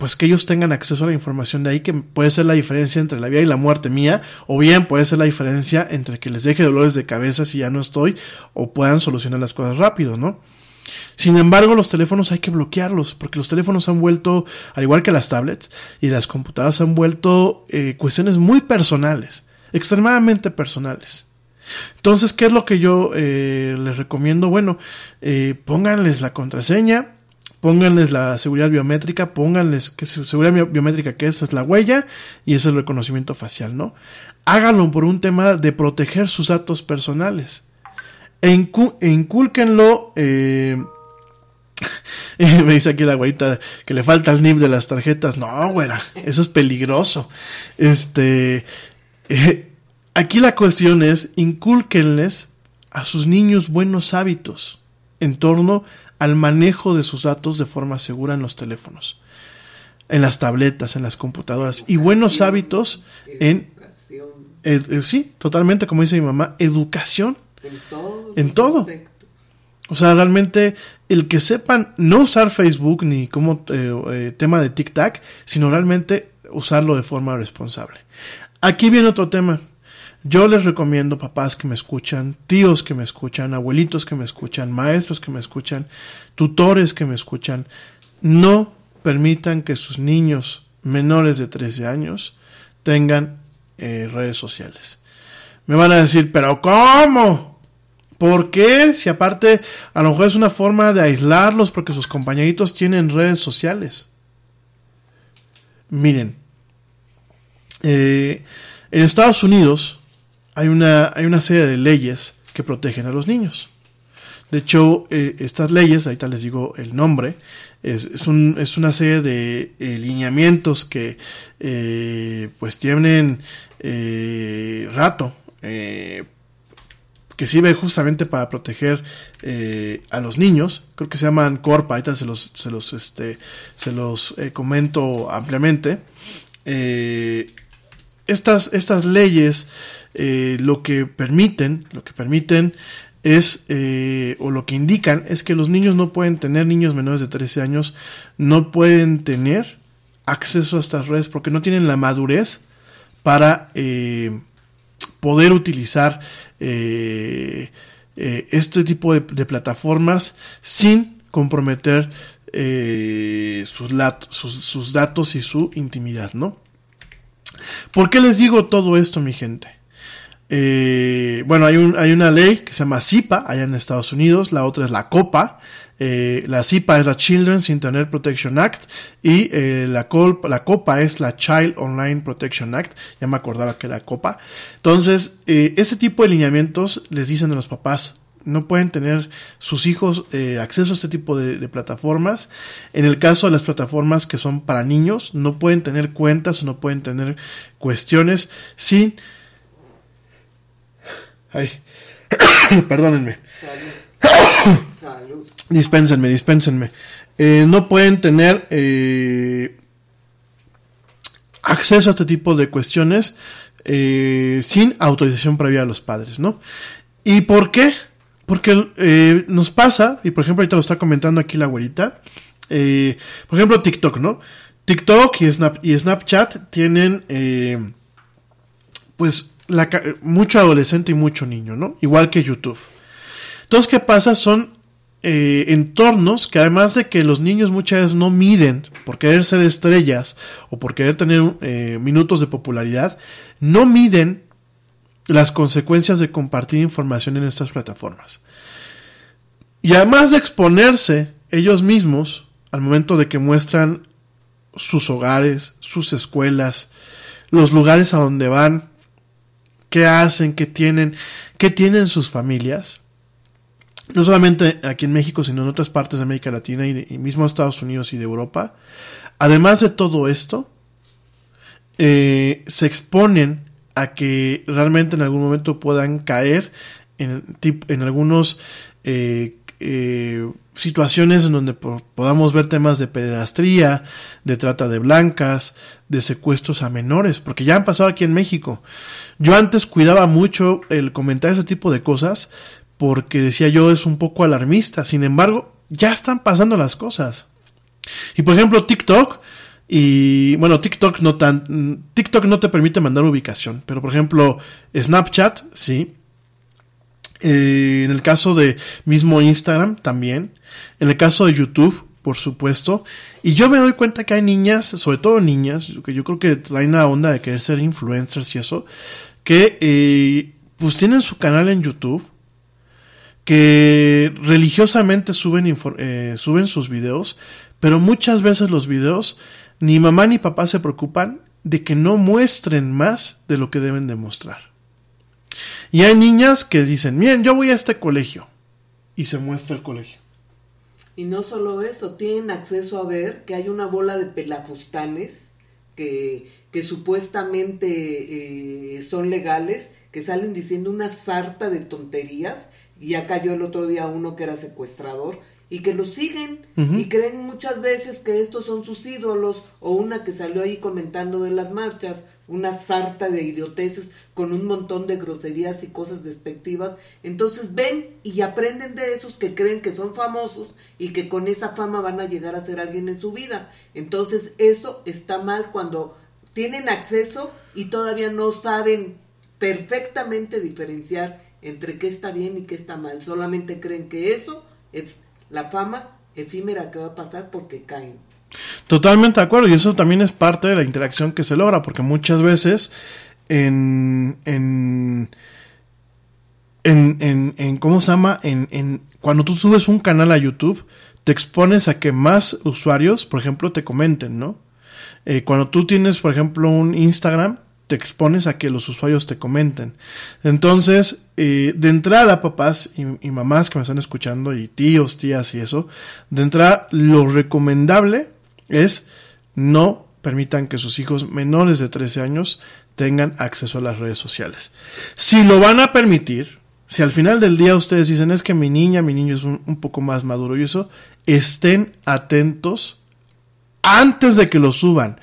pues que ellos tengan acceso a la información de ahí que puede ser la diferencia entre la vida y la muerte mía, o bien puede ser la diferencia entre que les deje dolores de cabeza si ya no estoy, o puedan solucionar las cosas rápido, ¿no? Sin embargo, los teléfonos hay que bloquearlos, porque los teléfonos han vuelto, al igual que las tablets y las computadoras, han vuelto eh, cuestiones muy personales, extremadamente personales. Entonces, ¿qué es lo que yo eh, les recomiendo? Bueno, eh, pónganles la contraseña, pónganles la seguridad biométrica, pónganles que seguridad bio- biométrica que esa es la huella y es el reconocimiento facial, ¿no? Háganlo por un tema de proteger sus datos personales. E, incu- e incúlquenlo, eh, me dice aquí la güerita que le falta el NIP de las tarjetas. No, güera, eso es peligroso. Este, eh, aquí la cuestión es, incúlquenles a sus niños buenos hábitos en torno al manejo de sus datos de forma segura en los teléfonos, en las tabletas, en las computadoras y buenos hábitos en, Educación, eh, eh, sí, totalmente, como dice mi mamá, educación. en todos En los todo. aspectos. O sea, realmente el que sepan no usar Facebook ni como eh, eh, tema de tic-tac, sino realmente usarlo de forma responsable. Aquí viene otro tema. Yo les recomiendo, papás que me escuchan, tíos que me escuchan, abuelitos que me escuchan, maestros que me escuchan, tutores que me escuchan, no permitan que sus niños menores de 13 años tengan eh, redes sociales. Me van a decir, pero ¿cómo? ¿Por qué? Si aparte a lo mejor es una forma de aislarlos porque sus compañeritos tienen redes sociales. Miren, eh, en Estados Unidos hay una, hay una serie de leyes que protegen a los niños. De hecho, eh, estas leyes, ahorita les digo el nombre, es, es, un- es una serie de eh, lineamientos que eh, pues tienen eh, rato, que sirve justamente para proteger a los niños. Creo que se llaman Corpa, ahorita se los, se los, este, se los comento ampliamente. Estas, estas leyes eh, lo que permiten, lo que permiten es, eh, o lo que indican es que los niños no pueden tener, niños menores de 13 años, no pueden tener acceso a estas redes porque no tienen la madurez para eh, poder utilizar eh, este tipo de, plataformas sin comprometer sus, sus datos y su intimidad, ¿no? ¿Por qué les digo todo esto, mi gente? Eh, bueno, hay, un, hay una ley que se llama CIPA allá en Estados Unidos, la otra es la COPA. Eh, la CIPA es la Children's Internet Protection Act y eh, la, col- la COPA es la Child Online Protection Act. Ya me acordaba que era COPA. Entonces, eh, ese tipo de lineamientos les dicen a los papás, no pueden tener sus hijos eh, acceso a este tipo de, de plataformas. En el caso de las plataformas que son para niños, no pueden tener cuentas, no pueden tener cuestiones sin... Ay, perdónenme. Salud. Dispénsenme, dispénsenme. Eh, no pueden tener eh, acceso a este tipo de cuestiones eh, sin autorización previa a los padres, ¿no? ¿Y por qué? Porque nos pasa, y por ejemplo ahorita lo está comentando aquí la güerita, por ejemplo TikTok, ¿no? TikTok y, Snap, y Snapchat tienen pues mucho adolescente y mucho niño, ¿no? Igual que YouTube. Entonces, ¿qué pasa? Son eh, entornos que además de que los niños muchas veces no miden por querer ser estrellas o por querer tener eh, minutos de popularidad, no miden las consecuencias de compartir información en estas plataformas. Y además de exponerse ellos mismos al momento de que muestran sus hogares, sus escuelas, los lugares a donde van, qué hacen, qué tienen, qué tienen sus familias, no solamente aquí en México, sino en otras partes de América Latina y, de- y mismo Estados Unidos y de Europa. Además de todo esto, eh, se exponen a que realmente en algún momento puedan caer en, en algunos eh, eh, situaciones en donde po- podamos ver temas de pederastría, de trata de blancas, de secuestros a menores, porque ya han pasado aquí en México. Yo antes cuidaba mucho el comentar ese tipo de cosas porque decía yo es un poco alarmista, sin embargo, ya están pasando las cosas. Y por ejemplo, TikTok y bueno, TikTok no tan TikTok no te permite mandar ubicación, pero por ejemplo, Snapchat sí. Eh, en el caso de mismo Instagram también, en el caso de YouTube, por supuesto, y yo me doy cuenta que hay niñas, sobre todo niñas, que yo creo que traen la onda de querer ser influencers y eso, que eh, pues tienen su canal en YouTube, que religiosamente suben, eh, suben sus videos, pero muchas veces los videos ni mamá ni papá se preocupan de que no muestren más de lo que deben de mostrar. Y hay niñas que dicen, miren, yo voy a este colegio. Y se muestra el colegio. Y no solo eso, tienen acceso a ver que hay una bola de pelafustanes que, que supuestamente eh, son legales, que salen diciendo una sarta de tonterías. Y ya cayó el otro día uno que era secuestrador y que lo siguen y creen muchas veces que estos son sus ídolos o una que salió ahí comentando de las marchas, una sarta de idioteces con un montón de groserías y cosas despectivas. Entonces ven y aprenden de esos que creen que son famosos y que con esa fama van a llegar a ser alguien en su vida. Entonces eso está mal cuando tienen acceso y todavía no saben perfectamente diferenciar entre qué está bien y qué está mal. Solamente creen que eso es la fama efímera que va a pasar porque caen. Totalmente de acuerdo, y eso también es parte de la interacción que se logra, porque muchas veces en. en. en, en, ¿cómo se llama? En, en, cuando tú subes un canal a YouTube, te expones a que más usuarios, por ejemplo, te comenten, ¿no? Eh, cuando tú tienes, por ejemplo, un Instagram, te expones a que los usuarios te comenten. Entonces, eh, de entrada, papás y, y mamás que me están escuchando, y tíos, tías y eso, de entrada, lo recomendable es no permitan que sus hijos menores de 13 años tengan acceso a las redes sociales. Si lo van a permitir, si al final del día ustedes dicen es que mi niña, mi niño es un, un poco más maduro y eso, estén atentos antes de que lo suban.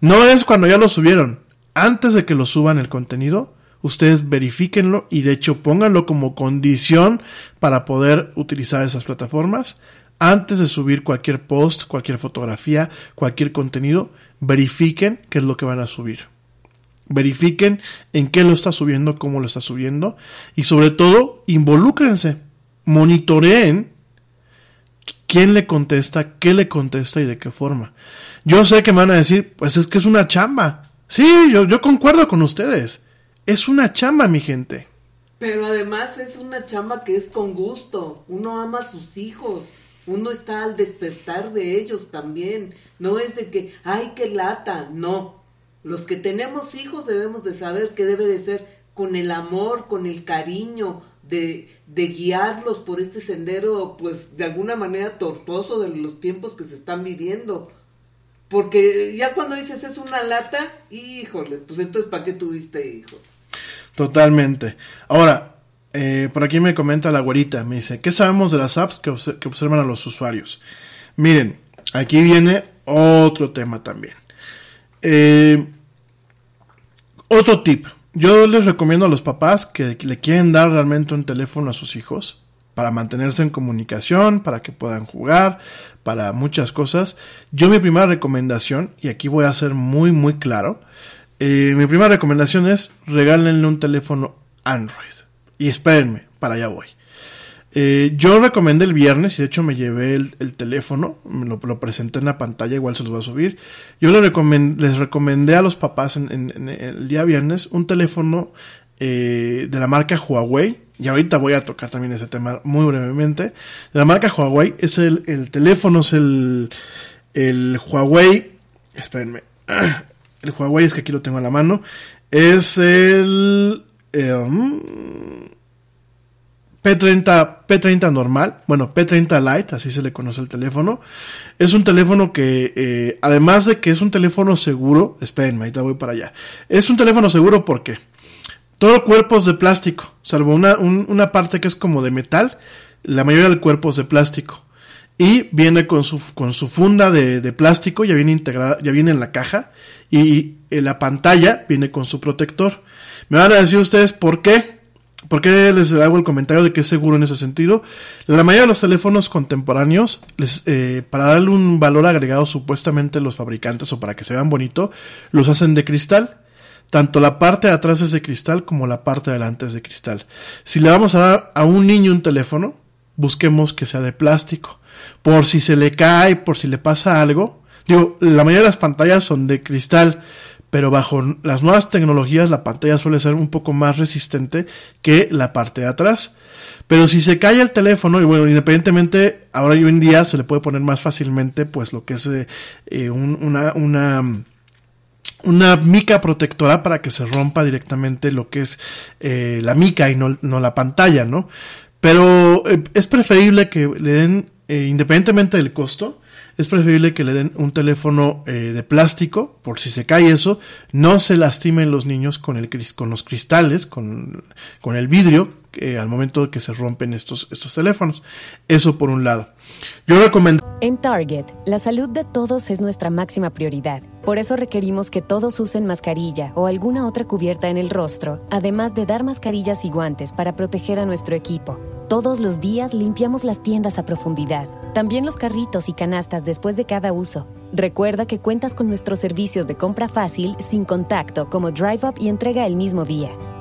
No es cuando ya lo subieron, antes de que lo suban el contenido, ustedes verifíquenlo y de hecho pónganlo como condición para poder utilizar esas plataformas. Antes de subir cualquier post, cualquier fotografía, cualquier contenido, verifiquen qué es lo que van a subir. Verifiquen en qué lo está subiendo, cómo lo está subiendo y sobre todo involúcrense, monitoreen quién le contesta, qué le contesta y de qué forma. Yo sé que me van a decir, pues es que es una chamba. Sí, yo, yo concuerdo con ustedes. Es una chamba, mi gente. Pero además es una chamba que es con gusto. Uno ama a sus hijos. Uno está al despertar de ellos también. No es de que, ay, qué lata. No. Los que tenemos hijos debemos de saber que debe de ser con el amor, con el cariño, de, de guiarlos por este sendero, pues de alguna manera tortuoso de los tiempos que se están viviendo. Porque ya cuando dices es una lata, híjole, pues entonces ¿para qué tuviste hijos? Totalmente. Ahora, eh, por aquí me comenta la güerita, me dice, ¿qué sabemos de las apps que, obs- que observan a los usuarios? Miren, aquí viene otro tema también. Eh, otro tip. Yo les recomiendo a los papás que le quieren dar realmente un teléfono a sus hijos para mantenerse en comunicación, para que puedan jugar, para muchas cosas. Yo mi primera recomendación, y aquí voy a ser muy muy claro, eh, mi primera recomendación es regálenle un teléfono Android. Y espérenme, para allá voy. Eh, yo recomendé el viernes y de hecho me llevé el, el teléfono, me lo, presenté en la pantalla, igual se los voy a subir. Yo les recomendé a los papás el día viernes un teléfono eh, de la marca Huawei. Y ahorita voy a tocar también ese tema muy brevemente. De la marca Huawei es el, el teléfono, es el, el Huawei. Espérenme. El Huawei es que aquí lo tengo a la mano. Es el. Eh, mm, P30, P30 normal, bueno, P30 Lite, así se le conoce el teléfono. Es un teléfono que, eh, además de que es un teléfono seguro, espérenme, ahorita voy para allá. Es un teléfono seguro porque todo el cuerpo es de plástico, salvo una, un- una parte que es como de metal, la mayoría del cuerpo es de plástico. Y viene con su, con su funda de, de plástico, ya viene integrada, ya viene en la caja. Y en la pantalla viene con su protector. Me van a decir ustedes por qué. ¿Por qué les hago el comentario de que es seguro en ese sentido? La mayoría de los teléfonos contemporáneos, eh, para darle un valor agregado supuestamente los fabricantes o para que se vean bonito, los hacen de cristal. Tanto la parte de atrás es de cristal como la parte de adelante es de cristal. Si le vamos a dar a un niño un teléfono, busquemos que sea de plástico. Por si se le cae, por si le pasa algo. Digo, la mayoría de las pantallas son de cristal, pero bajo las nuevas tecnologías la pantalla suele ser un poco más resistente que la parte de atrás. Pero si se cae el teléfono, y bueno, independientemente, ahora hoy en día se le puede poner más fácilmente, pues lo que es eh, eh, un- una, una, una mica protectora para que se rompa directamente lo que es eh, la mica y no, no la pantalla, ¿no? Pero es preferible que le den, independientemente del costo, es preferible que le den un teléfono eh, de plástico, por si se cae eso, no se lastimen los niños con, el, con los cristales, con el vidrio, eh, al momento que se rompen estos teléfonos. Eso por un lado. Yo recomiendo... En Target, la salud de todos es nuestra máxima prioridad. Por eso requerimos que todos usen mascarilla o alguna otra cubierta en el rostro, además de dar mascarillas y guantes para proteger a nuestro equipo. Todos los días limpiamos las tiendas a profundidad, también los carritos y canastas después de cada uso. Recuerda que cuentas con nuestros servicios de compra fácil, sin contacto, como Drive Up y entrega el mismo día.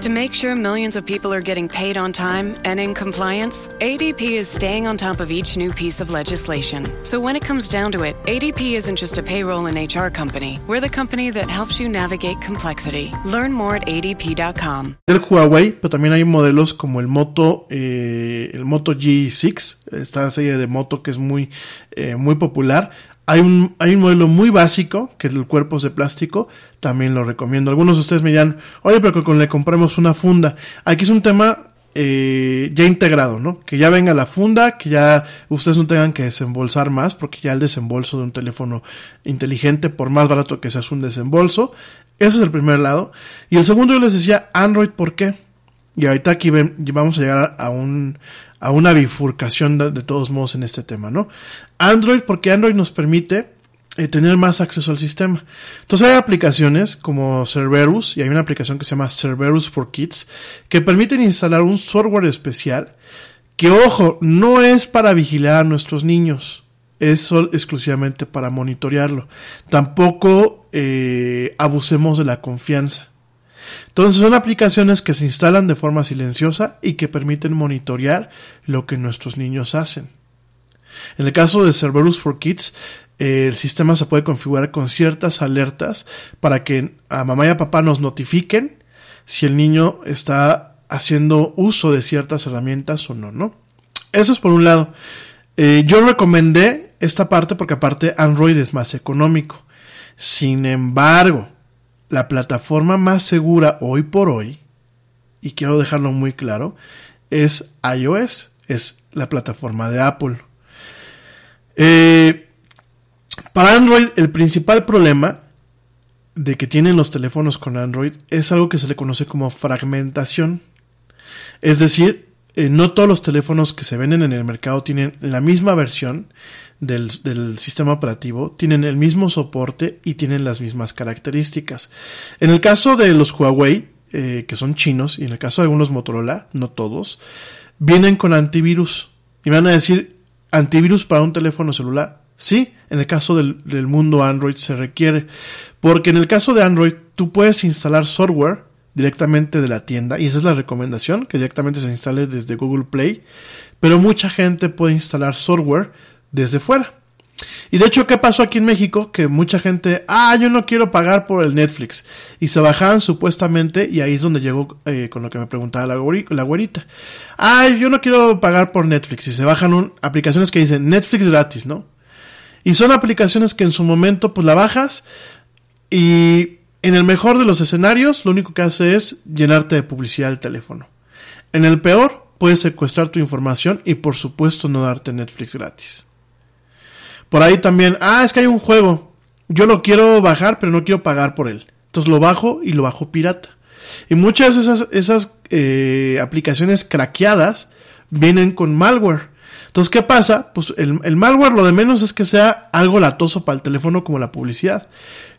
To make sure millions of people are getting paid on time and in compliance, ADP is staying on top of each new piece of legislation. So when it comes down to it, ADP isn't just a payroll and HR company. We're the company that helps you navigate complexity. Learn more at adp.com. del Huawei, pero también hay modelos como el Moto, eh, el Moto G6, esta serie de moto que es muy, eh, muy popular. Hay un, hay un modelo muy básico, que el cuerpo es de plástico, también lo recomiendo. Algunos de ustedes me dirán, oye, pero que con- le compremos una funda. Aquí es un tema eh, ya integrado, ¿no? Que ya venga la funda, que ya ustedes no tengan que desembolsar más, porque ya el desembolso de un teléfono inteligente, por más barato que sea, es un desembolso. Ese es el primer lado. Y el segundo yo les decía Android, ¿por qué? Y ahorita aquí vamos a llegar a un, a una bifurcación de, todos modos en este tema, ¿no? Android, porque Android nos permite eh, tener más acceso al sistema. Entonces hay aplicaciones como Cerberus y hay una aplicación que se llama Cerberus for Kids que permiten instalar un software especial que, ojo, no es para vigilar a nuestros niños, es exclusivamente para monitorearlo. Tampoco eh, abusemos de la confianza. Entonces son aplicaciones que se instalan de forma silenciosa y que permiten monitorear lo que nuestros niños hacen. En el caso de Cerberus for Kids, eh, el sistema se puede configurar con ciertas alertas para que a mamá y a papá nos notifiquen si el niño está haciendo uso de ciertas herramientas o no. Eso es por un lado. Eh, yo recomendé esta parte porque aparte Android es más económico. Sin embargo, la plataforma más segura hoy por hoy, y quiero dejarlo muy claro, es iOS, es la plataforma de Apple. Eh, para Android, el principal problema de que tienen los teléfonos con Android es algo que se le conoce como fragmentación. Es decir, eh, no todos los teléfonos que se venden en el mercado tienen la misma versión del, sistema operativo, tienen el mismo soporte y tienen las mismas características. En el caso de los Huawei, eh, que son chinos, y en el caso de algunos Motorola, no todos, vienen con antivirus. Y van a decir, antivirus para un teléfono celular. Sí, en el caso del, mundo Android se requiere. Porque en el caso de Android, tú puedes instalar software directamente de la tienda. Y esa es la recomendación, que directamente se instale desde Google Play. Pero mucha gente puede instalar software desde fuera. Y de hecho, ¿qué pasó aquí en México? Que mucha gente, ah, yo no quiero pagar por el Netflix. Y se bajaban supuestamente, y ahí es donde llegó eh, con lo que me preguntaba la, la güerita. Ah, yo no quiero pagar por Netflix. Y se bajan aplicaciones que dicen Netflix gratis, ¿no? Y son aplicaciones que en su momento, pues la bajas y en el mejor de los escenarios, lo único que hace es llenarte de publicidad el teléfono. En el peor, puedes secuestrar tu información y por supuesto no darte Netflix gratis. Por ahí también, ah, es que hay un juego. Yo lo quiero bajar, pero no quiero pagar por él. Entonces lo bajo y lo bajo pirata. Y muchas de esas, esas eh, aplicaciones craqueadas vienen con malware. Entonces, ¿qué pasa? Pues el, el, malware lo de menos es que sea algo latoso para el teléfono como la publicidad.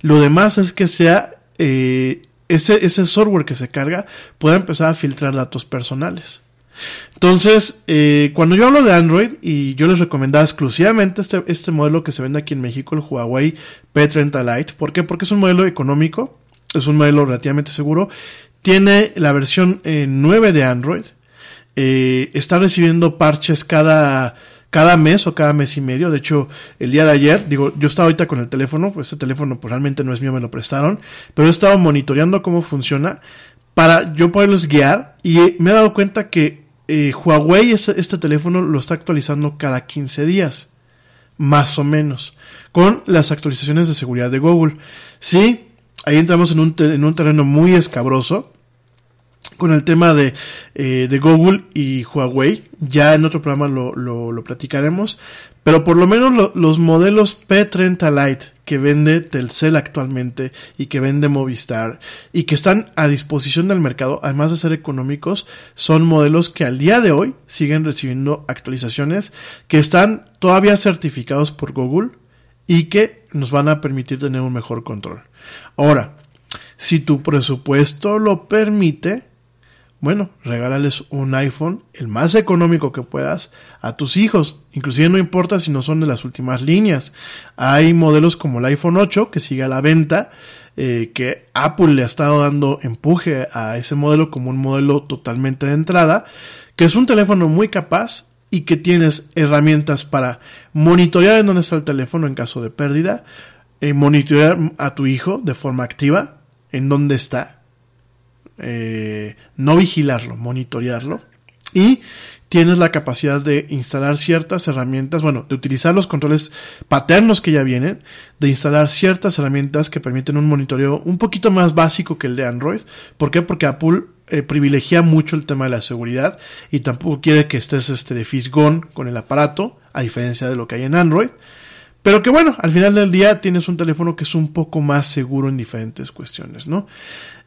Lo demás es que sea eh, ese, ese software que se carga pueda empezar a filtrar datos personales. Entonces, eh, cuando yo hablo de Android, y yo les recomendaba exclusivamente este, este modelo que se vende aquí en México, el Huawei P30 Lite. ¿Por qué? Porque es un modelo económico, es un modelo relativamente seguro. Tiene la versión eh, 9 de Android. Eh, está recibiendo parches cada, cada mes o cada mes y medio. De hecho, el día de ayer, digo, yo estaba ahorita con el teléfono, pues ese teléfono pues, realmente no es mío, me lo prestaron, pero he estado monitoreando cómo funciona para yo poderlos guiar y me he dado cuenta que eh, Huawei este, teléfono lo está actualizando cada 15 días, más o menos, con las actualizaciones de seguridad de Google. Sí, ahí entramos en un, en un terreno muy escabroso con el tema de, eh, de Google y Huawei. Ya en otro programa lo, lo, lo platicaremos. Pero por lo menos lo, los modelos P30 Lite que vende Telcel actualmente y que vende Movistar y que están a disposición del mercado, además de ser económicos, son modelos que al día de hoy siguen recibiendo actualizaciones que están todavía certificados por Google y que nos van a permitir tener un mejor control. Ahora, si tu presupuesto lo permite, bueno, regálales un iPhone, el más económico que puedas, a tus hijos. Inclusive no importa si no son de las últimas líneas. Hay modelos como el iPhone 8 que sigue a la venta, eh, que Apple le ha estado dando empuje a ese modelo como un modelo totalmente de entrada, que es un teléfono muy capaz y que tienes herramientas para monitorear en dónde está el teléfono en caso de pérdida, eh, monitorear a tu hijo de forma activa, en dónde está, eh, no vigilarlo, monitorearlo. Y tienes la capacidad de instalar ciertas herramientas, bueno, de utilizar los controles paternos que ya vienen, de instalar ciertas herramientas que permiten un monitoreo un poquito más básico que el de Android. ¿Por qué? Porque Apple eh, privilegia mucho el tema de la seguridad y tampoco quiere que estés este, de fisgón con el aparato, a diferencia de lo que hay en Android. Pero que bueno, al final del día tienes un teléfono que es un poco más seguro en diferentes cuestiones, ¿no?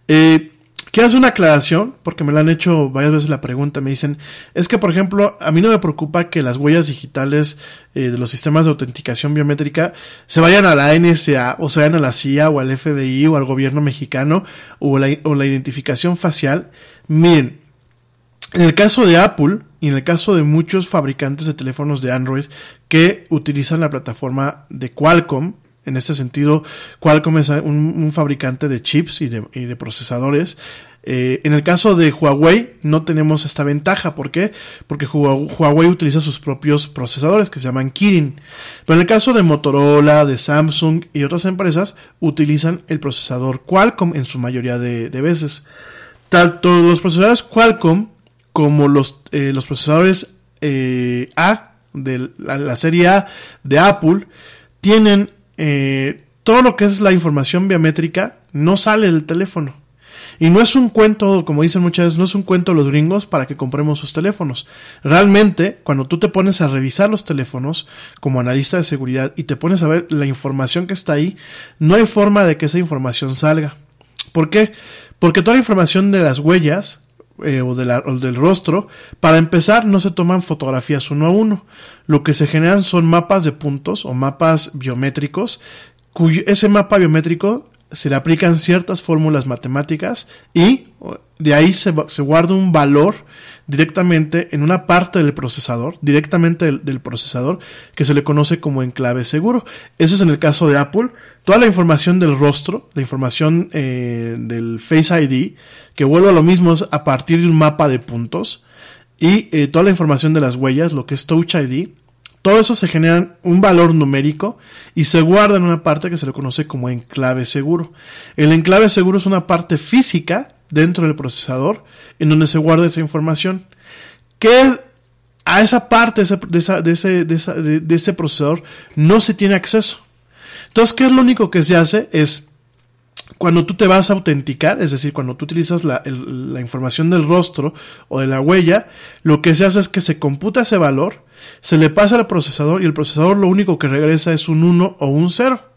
Eh, Quiero hacer una aclaración, porque me lo han hecho varias veces la pregunta. Me dicen, es que, por ejemplo, a mí no me preocupa que las huellas digitales eh, de los sistemas de autenticación biométrica se vayan a la NSA, o se vayan a la CIA, o al FBI, o al gobierno mexicano, la, o la identificación facial. Miren, en el caso de Apple y en el caso de muchos fabricantes de teléfonos de Android que utilizan la plataforma de Qualcomm, en este sentido, Qualcomm es un, fabricante de chips y de, procesadores. Eh, en el caso de Huawei no tenemos esta ventaja. ¿Por qué? Porque Huawei utiliza sus propios procesadores que se llaman Kirin. Pero en el caso de Motorola, de Samsung y otras empresas utilizan el procesador Qualcomm en su mayoría de, veces. Tanto los procesadores Qualcomm como los, eh, los procesadores eh, A de la, serie A de Apple tienen eh, todo lo que es la información biométrica no sale del teléfono. Y no es un cuento, como dicen muchas veces, no es un cuento los gringos para que compremos sus teléfonos. Realmente, cuando tú te pones a revisar los teléfonos como analista de seguridad y te pones a ver la información que está ahí, no hay forma de que esa información salga. ¿Por qué? Porque toda la información de las huellas eh, o, del rostro, para empezar no se toman fotografías uno a uno. Lo que se generan son mapas de puntos o mapas biométricos, cuyo ese mapa biométrico se le aplican ciertas fórmulas matemáticas y de ahí se, se guarda un valor directamente en una parte del procesador, directamente del, procesador, que se le conoce como enclave seguro. Ese es en el caso de Apple. Toda la información del rostro, la información eh, del Face ID, que vuelve a lo mismo a partir de un mapa de puntos, y eh, toda la información de las huellas, lo que es Touch ID, todo eso se genera un valor numérico y se guarda en una parte que se le conoce como enclave seguro. El enclave seguro es una parte física dentro del procesador en donde se guarda esa información. Que a esa parte de de ese, procesador no se tiene acceso. Entonces, ¿qué es lo único que se hace? Es cuando tú te vas a autenticar, es decir, cuando tú utilizas la, información del rostro o de la huella, lo que se hace es que se computa ese valor, se le pasa al procesador y el procesador lo único que regresa es un 1 o un 0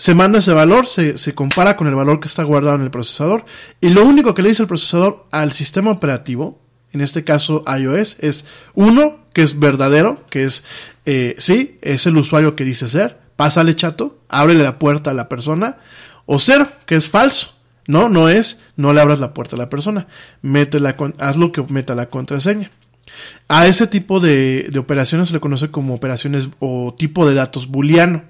se manda ese valor, se, compara con el valor que está guardado en el procesador y lo único que le dice el procesador al sistema operativo, en este caso iOS, es uno, que es verdadero, que es eh, sí, es el usuario que dice ser, pásale chato, ábrele la puerta a la persona, o cero, que es falso. No, no es, no le abras la puerta a la persona, métela, haz lo que meta la contraseña. A ese tipo de, de operaciones se le conoce como operaciones o tipo de datos booleano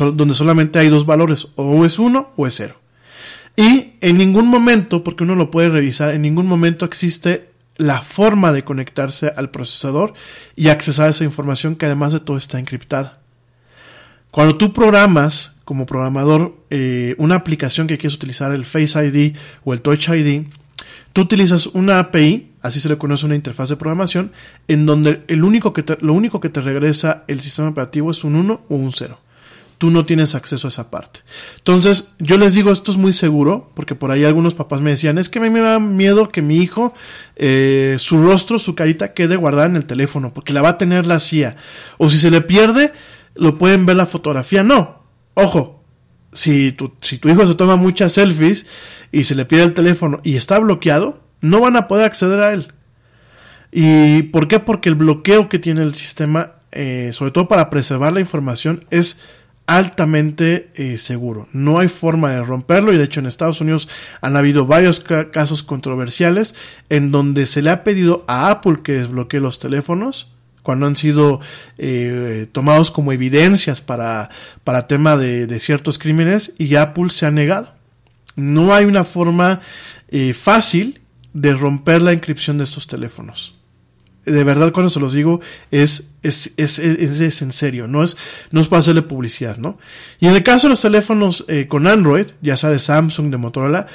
donde solamente hay dos valores, o es uno o es cero. Y en ningún momento, porque uno lo puede revisar, en ningún momento existe la forma de conectarse al procesador y accesar esa información que además de todo está encriptada. Cuando tú programas como programador eh, una aplicación que quieres utilizar, el Face ID o el Touch ID, tú utilizas una API, así se le conoce una interfaz de programación, en donde el único que lo único que te regresa el sistema operativo es un 1 o un 0 tú no tienes acceso a esa parte. Entonces, yo les digo, esto es muy seguro, porque por ahí algunos papás me decían, es que a mí me da miedo que mi hijo, eh, su rostro, su carita quede guardada en el teléfono, porque la va a tener la CIA. O si se le pierde, lo pueden ver la fotografía. No, ojo, si tu, si tu hijo se toma muchas selfies y se le pierde el teléfono y está bloqueado, no van a poder acceder a él. ¿Y por qué? Porque el bloqueo que tiene el sistema, eh, sobre todo para preservar la información, es altamente eh, seguro. No hay forma de romperlo y de hecho en Estados Unidos han habido varios casos controversiales en donde se le ha pedido a Apple que desbloquee los teléfonos cuando han sido eh, tomados como evidencias para, para tema de, ciertos crímenes y Apple se ha negado. No hay una forma eh, fácil de romper la inscripción de estos teléfonos de verdad cuando se los digo es, es, es, es, en serio, no es, no es para hacerle publicidad, ¿no? Y en el caso de los teléfonos eh, con Android, ya sea de Samsung, de Motorola,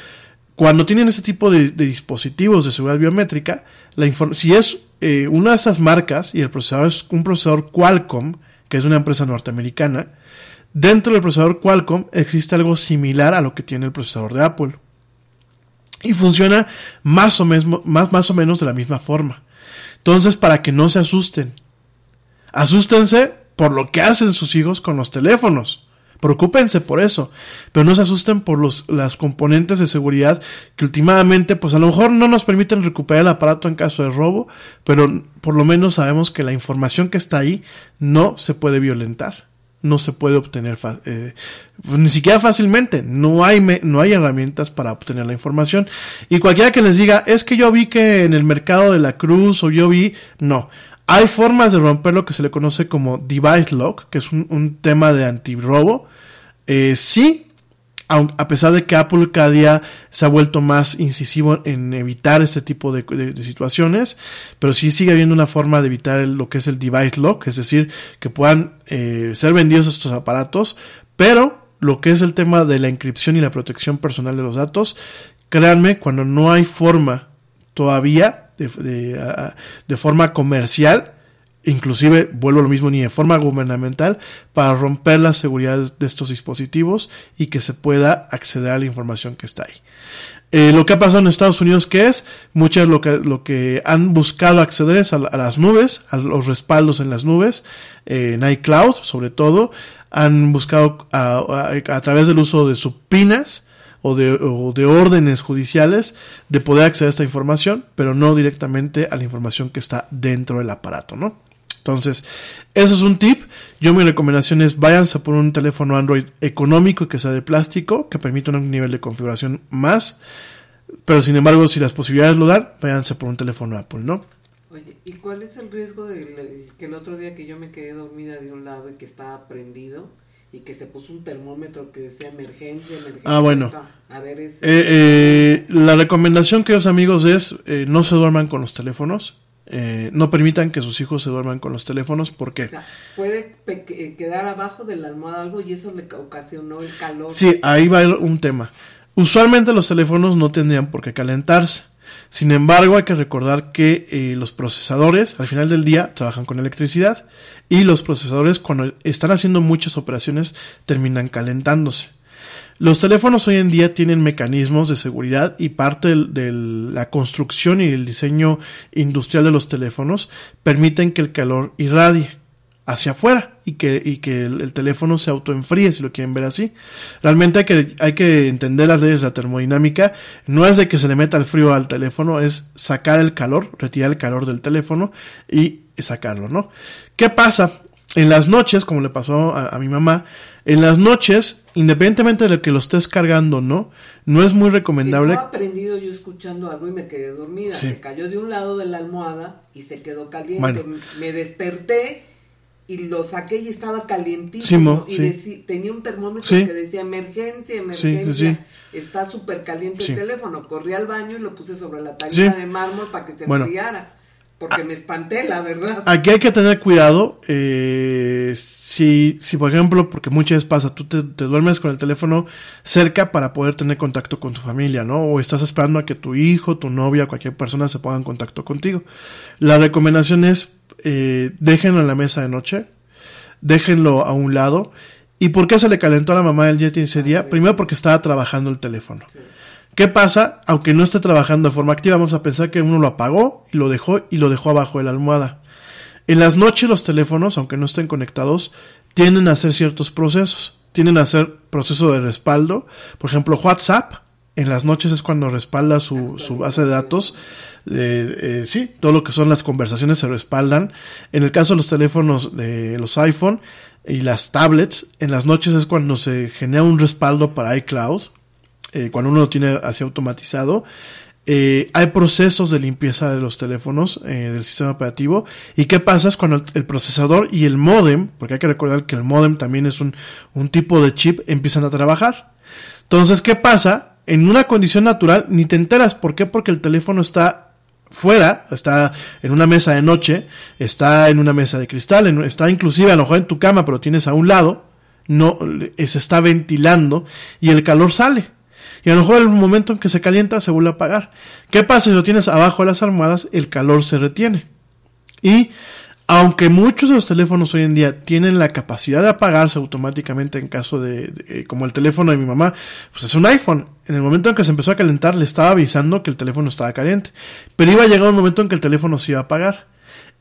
cuando tienen ese tipo de, dispositivos de seguridad biométrica, la si es eh, una de esas marcas y el procesador es un procesador Qualcomm, que es una empresa norteamericana, dentro del procesador Qualcomm existe algo similar a lo que tiene el procesador de Apple. Y funciona más o, más, más o menos de la misma forma. Entonces, para que no se asusten, asústense por lo que hacen sus hijos con los teléfonos, Preocúpense por eso, pero no se asusten por los, las componentes de seguridad que últimamente, pues a lo mejor no nos permiten recuperar el aparato en caso de robo, pero por lo menos sabemos que la información que está ahí no se puede violentar, no se puede obtener eh, ni siquiera fácilmente, no hay, no hay herramientas para obtener la información. Y cualquiera que les diga, es que yo vi que en el mercado de la cruz o yo vi, no. Hay formas de romper lo que se le conoce como device lock, que es un, tema de antirrobo, eh, sí, a pesar de que Apple cada día se ha vuelto más incisivo en evitar este tipo de, situaciones, pero sí sigue habiendo una forma de evitar lo que es el device lock, es decir, que puedan eh, ser vendidos estos aparatos, pero lo que es el tema de la inscripción y la protección personal de los datos, créanme, cuando no hay forma todavía de, de forma comercial, inclusive vuelvo a lo mismo ni de forma gubernamental para romper las seguridades de estos dispositivos y que se pueda acceder a la información que está ahí. Eh, lo que ha pasado en Estados Unidos que es muchas lo que lo que han buscado acceder es a, las nubes a los respaldos en las nubes eh, en iCloud sobre todo han buscado a, a, través del uso de supinas o de, o de, órdenes judiciales de poder acceder a esta información, pero no directamente a la información que está dentro del aparato, ¿no? Entonces, eso es un tip. Yo mi recomendación es váyanse por un teléfono Android económico que sea de plástico, que permita un nivel de configuración más. Pero sin embargo, si las posibilidades lo dan, váyanse por un teléfono Apple, ¿no? Oye, ¿y cuál es el riesgo de que el otro día que yo me quedé dormida de un lado y que estaba prendido y que se puso un termómetro que decía emergencia, emergencia? Ah, bueno. A ver, ese... Eh, eh, la recomendación, queridos amigos, es eh, no se duerman con los teléfonos. Eh, no permitan que sus hijos se duerman con los teléfonos porque puede eh, quedar abajo de la almohada algo y eso le ocasionó el calor. Sí, ahí va un tema. Usualmente los teléfonos no tendrían por qué calentarse. Sin embargo, hay que recordar que eh, los procesadores al final del día trabajan con electricidad y los procesadores cuando están haciendo muchas operaciones terminan calentándose. Los teléfonos hoy en día tienen mecanismos de seguridad y parte de la construcción y el diseño industrial de los teléfonos permiten que el calor irradie hacia afuera y que, y que el, teléfono se autoenfríe, si lo quieren ver así. Realmente hay que, hay que entender las leyes de la termodinámica. No es de que se le meta el frío al teléfono, es sacar el calor, retirar el calor del teléfono y sacarlo, ¿no? ¿Qué pasa? En las noches, como le pasó a mi mamá, en las noches, independientemente de que lo estés cargando no, no es muy recomendable. Estaba prendido yo escuchando algo y me quedé dormida. Se cayó de un lado de la almohada y se quedó caliente. Me desperté y lo saqué y estaba calientísimo. y tenía un termómetro que decía emergencia, emergencia. Está súper caliente el teléfono. Corrí al baño y lo puse sobre la tablita de mármol para que se enfriara porque ah. me espanté, la verdad. Aquí hay que tener cuidado. Eh, si, si, por ejemplo, porque muchas veces pasa, tú te, duermes con el teléfono cerca para poder tener contacto con tu familia, ¿no? O estás esperando a que tu hijo, tu novia, cualquier persona se ponga en contacto contigo. La recomendación es, eh, déjenlo en la mesa de noche, déjenlo a un lado. ¿Y por qué se le calentó a la mamá del Yeti ese día? Primero porque estaba trabajando el teléfono. ¿Qué pasa? Aunque no esté trabajando de forma activa, vamos a pensar que uno lo apagó y lo dejó y lo dejó abajo de la almohada. En las noches los teléfonos, aunque no estén conectados, tienden a hacer ciertos procesos. Tienden a hacer proceso de respaldo. Por ejemplo, WhatsApp, en las noches es cuando respalda su, su base de datos. Eh, eh, sí, todo lo que son las conversaciones se respaldan. En el caso de los teléfonos de los iPhone y las tablets, en las noches es cuando se genera un respaldo para iCloud eh, cuando uno lo tiene así automatizado, hay procesos de limpieza de los teléfonos del sistema operativo. ¿Y qué pasa es cuando el, procesador y el modem, porque hay que recordar que el modem también es un, un tipo de chip, empiezan a trabajar? Entonces, ¿qué pasa? En una condición natural ni te enteras. ¿Por qué? Porque el teléfono está fuera, está en una mesa de noche, está en una mesa de cristal, está inclusive a lo mejor en tu cama, pero tienes a un lado, no se está ventilando y el calor sale. Y a lo mejor el momento en que se calienta se vuelve a apagar. ¿Qué pasa si lo tienes abajo de las almohadas? El calor se retiene. Y aunque muchos de los teléfonos hoy en día tienen la capacidad de apagarse automáticamente en caso de, eh, como el teléfono de mi mamá, pues es un iPhone. En el momento en que se empezó a calentar le estaba avisando que el teléfono estaba caliente. Pero iba a llegar un momento en que el teléfono se iba a apagar.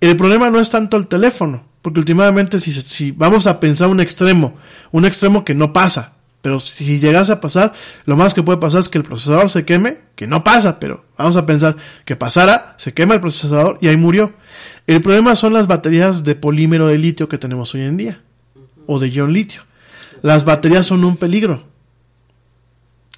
El problema no es tanto el teléfono, porque últimamente si, si vamos a pensar un extremo, un extremo que no pasa, pero si llegase a pasar, lo más que puede pasar es que el procesador se queme, que no pasa, pero vamos a pensar que pasara, se quema el procesador y ahí murió. El problema son las baterías de polímero de litio que tenemos hoy en día, o de ion litio. Las baterías son un peligro.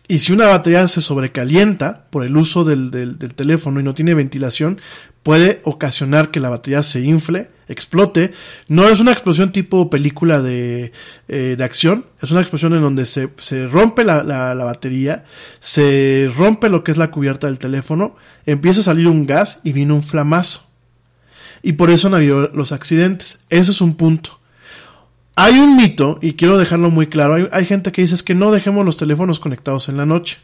Y si una batería se sobrecalienta por el uso del, del, del, teléfono y no tiene ventilación, puede ocasionar que la batería se infle, explote. No es una explosión tipo película de, eh, de acción, es una explosión en donde se, se rompe la, la, la, batería, se rompe lo que es la cubierta del teléfono, empieza a salir un gas y viene un flamazo. Y por eso han habido los accidentes. Ese es un punto. Hay un mito, y quiero dejarlo muy claro, hay, hay gente que dice que no dejemos los teléfonos conectados en la noche.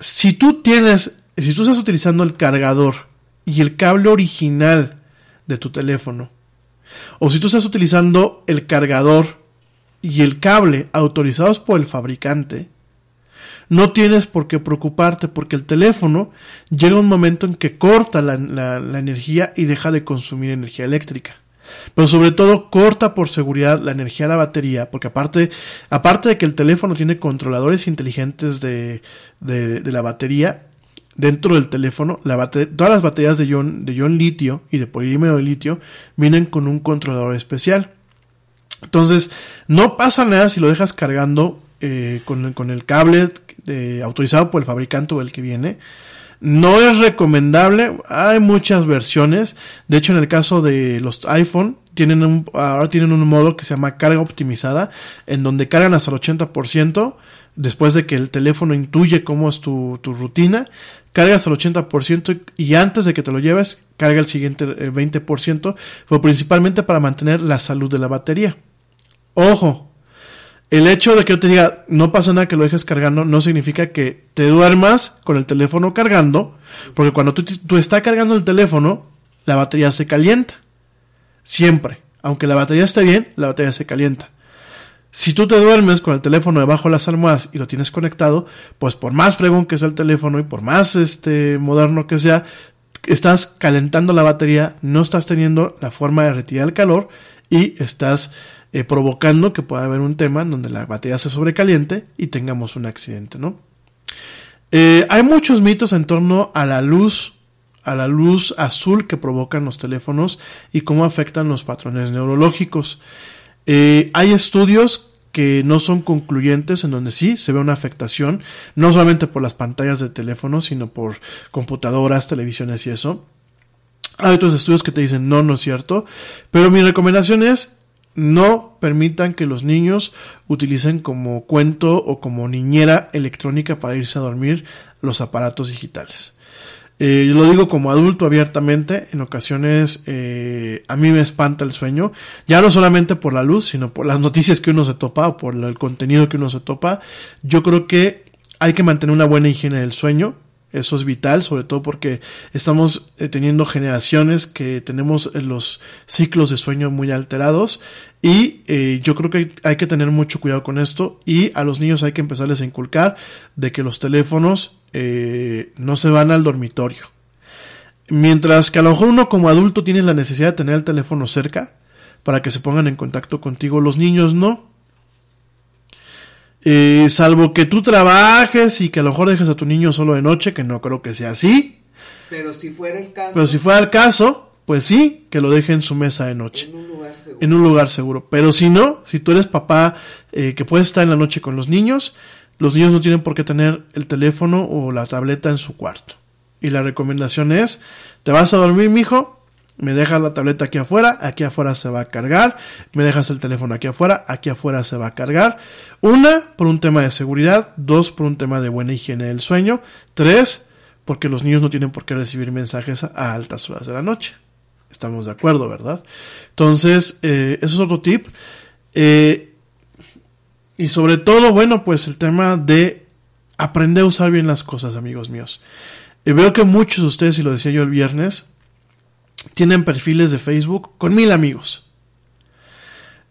Si tú tienes, si tú estás utilizando el cargador y el cable original de tu teléfono, o si tú estás utilizando el cargador y el cable autorizados por el fabricante, no tienes por qué preocuparte porque el teléfono llega un momento en que corta la, energía y deja de consumir energía eléctrica. Pero sobre todo corta por seguridad la energía de la batería, porque aparte, aparte de que el teléfono tiene controladores inteligentes de, de la batería, dentro del teléfono, todas las baterías de ion, de ion litio y de polímero de litio vienen con un controlador especial. Entonces, no pasa nada si lo dejas cargando eh, con, con, el cable autorizado por el fabricante o el que viene. No es recomendable, hay muchas versiones. De hecho, en el caso de los iPhone, tienen ahora tienen un modo que se llama carga optimizada, en donde cargan hasta el 80%, después de que el teléfono intuye cómo es tu, tu rutina, cargas el 80% y antes de que te lo lleves, carga el siguiente 20%, pero principalmente para mantener la salud de la batería. Ojo, el hecho de que yo te diga no pasa nada que lo dejes cargando no significa que te duermas con el teléfono cargando, porque cuando tú, tú estás cargando el teléfono, la batería se calienta. Siempre. Aunque la batería esté bien, la batería se calienta. Si tú te duermes con el teléfono debajo de las almohadas y lo tienes conectado, pues por más fregón que sea el teléfono y por más este moderno que sea, estás calentando la batería, no estás teniendo la forma de retirar el calor y estás eh, provocando que pueda haber un tema en donde la batería se sobrecaliente y tengamos un accidente, ¿no? Eh, hay muchos mitos en torno a la luz, a la luz azul que provocan los teléfonos y cómo afectan los patrones neurológicos. Eh, hay estudios que no son concluyentes en donde sí se ve una afectación, no solamente por las pantallas de teléfono, sino por computadoras, televisiones y eso. Hay otros estudios que te dicen no, no es cierto, pero mi recomendación es no permitan que los niños utilicen como cuento o como niñera electrónica para irse a dormir los aparatos digitales. Eh, yo lo digo como adulto abiertamente, en ocasiones eh, a mí me espanta el sueño, ya no solamente por la luz, sino por las noticias que uno se topa o por el contenido que uno se topa. Yo creo que hay que mantener una buena higiene del sueño, eso es vital, sobre todo porque estamos eh, teniendo generaciones que tenemos eh, los ciclos de sueño muy alterados y eh, yo creo que hay, hay, que tener mucho cuidado con esto y a los niños hay que empezarles a inculcar de que los teléfonos eh, no se van al dormitorio. Mientras que a lo mejor uno como adulto tiene la necesidad de tener el teléfono cerca para que se pongan en contacto contigo, los niños no. Eh, salvo que tú trabajes y que a lo mejor dejes a tu niño solo de noche, que no creo que sea así. Pero si fuera el caso. Pero si fuera el caso, pues sí, que lo deje en su mesa de noche. En un lugar seguro. En un lugar seguro. Pero si no, si tú eres papá eh, que puedes estar en la noche con los niños, los niños no tienen por qué tener el teléfono o la tableta en su cuarto. Y la recomendación es, te vas a dormir, mijo, me dejas la tableta aquí afuera, aquí afuera se va a cargar, me dejas el teléfono aquí afuera, aquí afuera se va a cargar. Una, por un tema de seguridad, dos, por un tema de buena higiene del sueño, tres, porque los niños no tienen por qué recibir mensajes a altas horas de la noche. Estamos de acuerdo, ¿verdad? Entonces, eh, eso es otro tip. Eh, y sobre todo, bueno, pues el tema de aprender a usar bien las cosas, amigos míos. Eh, veo que muchos de ustedes, y lo decía yo el viernes, tienen perfiles de Facebook con mil amigos,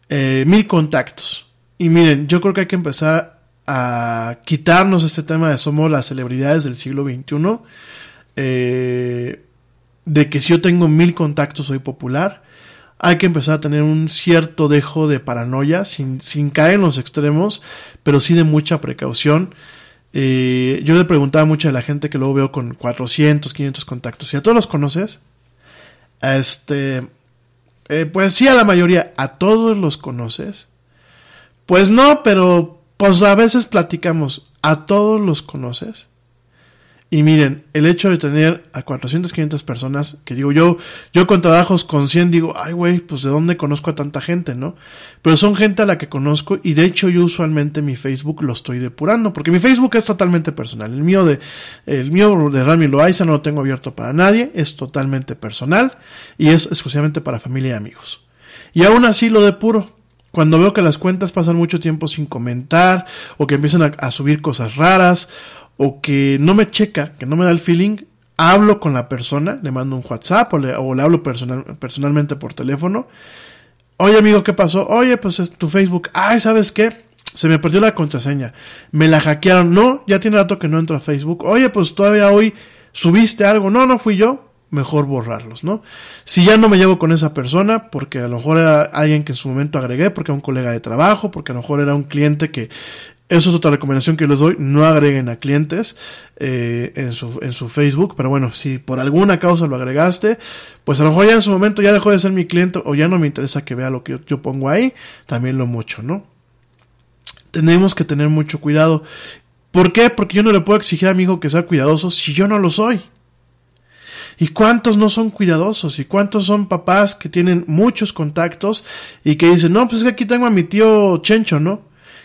eh, mil contactos. Y miren, yo creo que hay que empezar a quitarnos este tema de somos las celebridades del siglo XXI. Eh, de que si yo tengo mil contactos soy popular. Hay que empezar a tener un cierto dejo de paranoia, sin, sin caer en los extremos, pero sí de mucha precaución. Eh, yo le preguntaba mucho a la gente que luego veo con 400, 500 contactos. ¿Y a todos los conoces? Este, eh, pues sí, a la mayoría. ¿A todos los conoces? Pues no, pero pues a veces platicamos. ¿A todos los conoces? Y miren, el hecho de tener a 400, 500 personas, que digo yo, yo con trabajos con 100 digo, ay güey, pues de dónde conozco a tanta gente, ¿no? Pero son gente a la que conozco y de hecho yo usualmente mi Facebook lo estoy depurando, porque mi Facebook es totalmente personal. El mío de, el mío de Rami Loaiza no lo tengo abierto para nadie, es totalmente personal y es exclusivamente para familia y amigos. Y aún así lo depuro. Cuando veo que las cuentas pasan mucho tiempo sin comentar o que empiezan a, a subir cosas raras o que no me checa, que no me da el feeling, hablo con la persona, le mando un WhatsApp o le, o le hablo personal, personalmente por teléfono. Oye amigo, ¿qué pasó? Oye, pues es tu Facebook. Ay, ¿sabes qué? Se me perdió la contraseña. Me la hackearon. No, ya tiene rato que no entro a Facebook. Oye, pues todavía hoy subiste algo. No, no fui yo. Mejor borrarlos, ¿no? Si ya no me llevo con esa persona, porque a lo mejor era alguien que en su momento agregué, porque era un colega de trabajo, porque a lo mejor era un cliente que eso es otra recomendación que les doy. No agreguen a clientes eh, en, su, en su Facebook. Pero bueno, si por alguna causa lo agregaste, pues a lo mejor ya en su momento ya dejó de ser mi cliente o ya no me interesa que vea lo que yo, yo pongo ahí. También lo mucho, ¿no? Tenemos que tener mucho cuidado. ¿Por qué? Porque yo no le puedo exigir a mi hijo que sea cuidadoso si yo no lo soy. ¿Y cuántos no son cuidadosos? ¿Y cuántos son papás que tienen muchos contactos y que dicen, no, pues es que aquí tengo a mi tío Chencho, ¿no?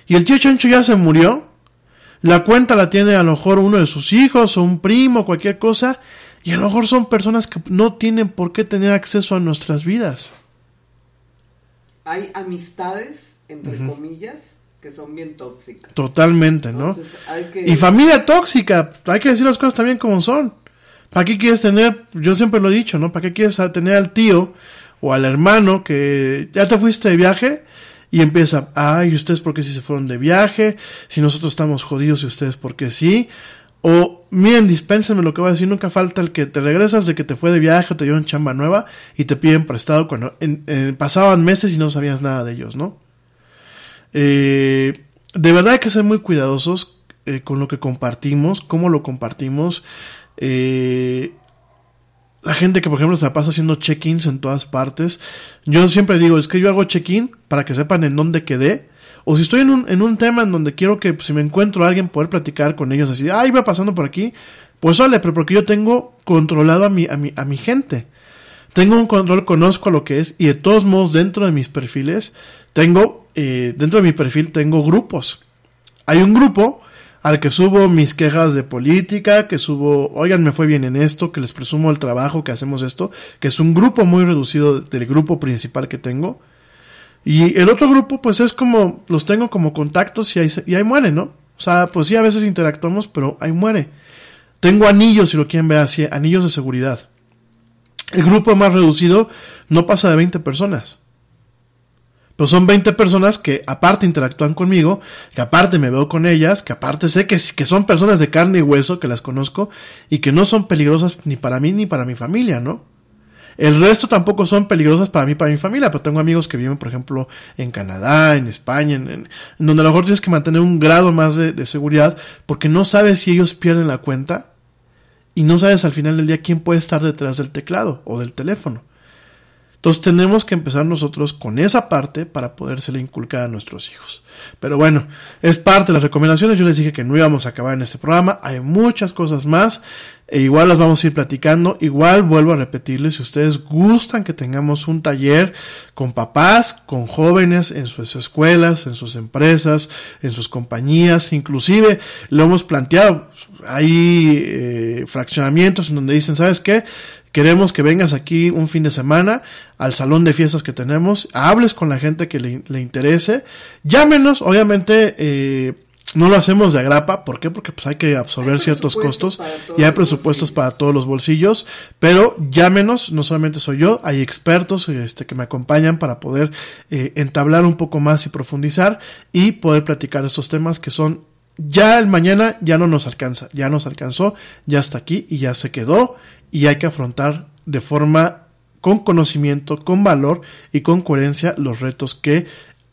Y el tío Chancho ya se murió, la cuenta la tiene a lo mejor uno de sus hijos o un primo, cualquier cosa, y a lo mejor son personas que no tienen por qué tener acceso a nuestras vidas. Hay amistades, entre comillas, que son bien tóxicas. Totalmente, ¿no? Entonces, hay que- Y familia tóxica, hay que decir las cosas también como son. ¿Para qué quieres tener, yo siempre lo he dicho, ¿no? ¿Para qué quieres tener al tío o al hermano que ya te fuiste de viaje y empieza, ay, ¿ustedes por qué si se fueron de viaje? Si nosotros estamos jodidos y ustedes por qué sí. O, miren, dispénsenme lo que voy a decir, nunca falta el que te regresas de que te fue de viaje o te dieron chamba nueva y te piden prestado cuando en- pasaban meses y no sabías nada de ellos, ¿no? Eh, de verdad hay que ser muy cuidadosos eh, con lo que compartimos, cómo lo compartimos. Eh, la gente que, por ejemplo, se pasa haciendo check-ins en todas partes. Yo siempre digo, es que yo hago check-in para que sepan en dónde quedé. O si estoy en un, en un tema en donde quiero que pues, si me encuentro a alguien poder platicar con ellos así, ah, iba pasando por aquí, pues sale, pero porque yo tengo controlado a mi, a mi, a mi gente. Tengo un control, conozco lo que es y de todos modos dentro de mis perfiles tengo, eh, dentro de mi perfil tengo grupos. Hay un grupo al que subo mis quejas de política, que subo, oigan, me fue bien en esto, que les presumo el trabajo, que hacemos esto, que es un grupo muy reducido del grupo principal que tengo. Y el otro grupo, pues es como, los tengo como contactos y ahí, y ahí muere, ¿no? O sea, pues sí, a veces interactuamos, pero ahí muere. Tengo anillos, si lo quieren ver así, anillos de seguridad. El grupo más reducido no pasa de 20 personas. Pero son 20 personas que aparte interactúan conmigo, que aparte me veo con ellas, que aparte sé que, que son personas de carne y hueso, que las conozco, y que no son peligrosas ni para mí ni para mi familia, ¿no? El resto tampoco son peligrosas para mí, para mi familia, pero tengo amigos que viven, por ejemplo, en Canadá, en España, en donde a lo mejor tienes que mantener un grado más de, de seguridad, porque no sabes si ellos pierden la cuenta y no sabes al final del día quién puede estar detrás del teclado o del teléfono. Entonces tenemos que empezar nosotros con esa parte para podérsela inculcar a nuestros hijos. Pero bueno, es parte de las recomendaciones. Yo les dije que no íbamos a acabar en este programa. Hay muchas cosas más. E igual las vamos a ir platicando. Igual vuelvo a repetirles, si ustedes gustan que tengamos un taller con papás, con jóvenes en sus escuelas, en sus empresas, en sus compañías, inclusive lo hemos planteado. Hay eh, fraccionamientos en donde dicen, ¿sabes qué? Queremos que vengas aquí un fin de semana al salón de fiestas que tenemos, hables con la gente que le, le interese, llámenos, obviamente eh, no lo hacemos de agrapa, ¿por qué? Porque pues hay que absorber ciertos costos y hay presupuestos para todos los bolsillos, pero llámenos, no solamente soy yo, hay expertos este, que me acompañan para poder eh, entablar un poco más y profundizar y poder platicar estos temas que son ya el mañana ya no nos alcanza, ya nos alcanzó, ya está aquí y ya se quedó y hay que afrontar de forma con conocimiento, con valor y con coherencia los retos que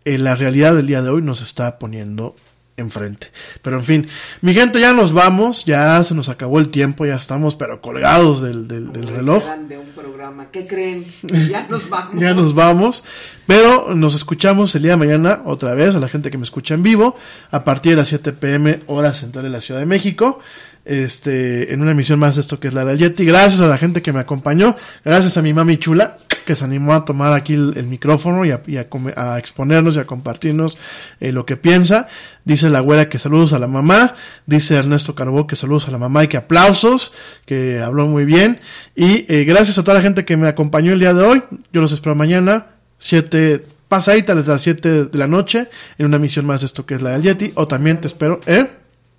en la realidad del día de hoy nos está poniendo enfrente. Pero en fin, mi gente, ya nos vamos, ya se nos acabó el tiempo, ya estamos pero colgados del, del, del reloj. De un programa. ¿Qué creen? Ya nos vamos. ya nos vamos, pero nos escuchamos el día de mañana otra vez a la gente que me escucha en vivo a partir de las 7 pm hora central de la Ciudad de México. Este, en una emisión más de esto que es la del Yeti. Gracias a la gente que me acompañó. Gracias a mi mami chula que se animó a tomar aquí el, el micrófono y, a, y a, a, exponernos y a compartirnos eh, lo que piensa. Dice la güera que saludos a la mamá. Dice Ernesto Carbó que saludos a la mamá y que aplausos, que habló muy bien. Y eh, gracias a toda la gente que me acompañó el día de hoy. Yo los espero mañana, 7, pasadita desde las 7 de la noche, en una emisión más de esto que es la del Yeti. O también te espero, ¿eh?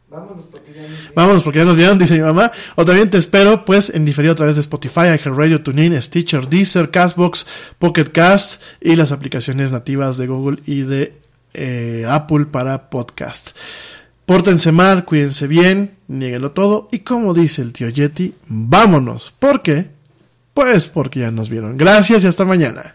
Vámonos porque ya nos Vámonos porque ya nos vieron, dice mi mamá. O también te espero, pues, en diferido a través de Spotify, iHeartRadio, TuneIn, Stitcher, Deezer, Castbox, Pocket Cast y las aplicaciones nativas de Google y de eh, Apple para podcast. Pórtense mal, cuídense bien, nieguenlo todo y como dice el tío Yeti, vámonos. ¿Por qué? Pues porque ya nos vieron. Gracias y hasta mañana.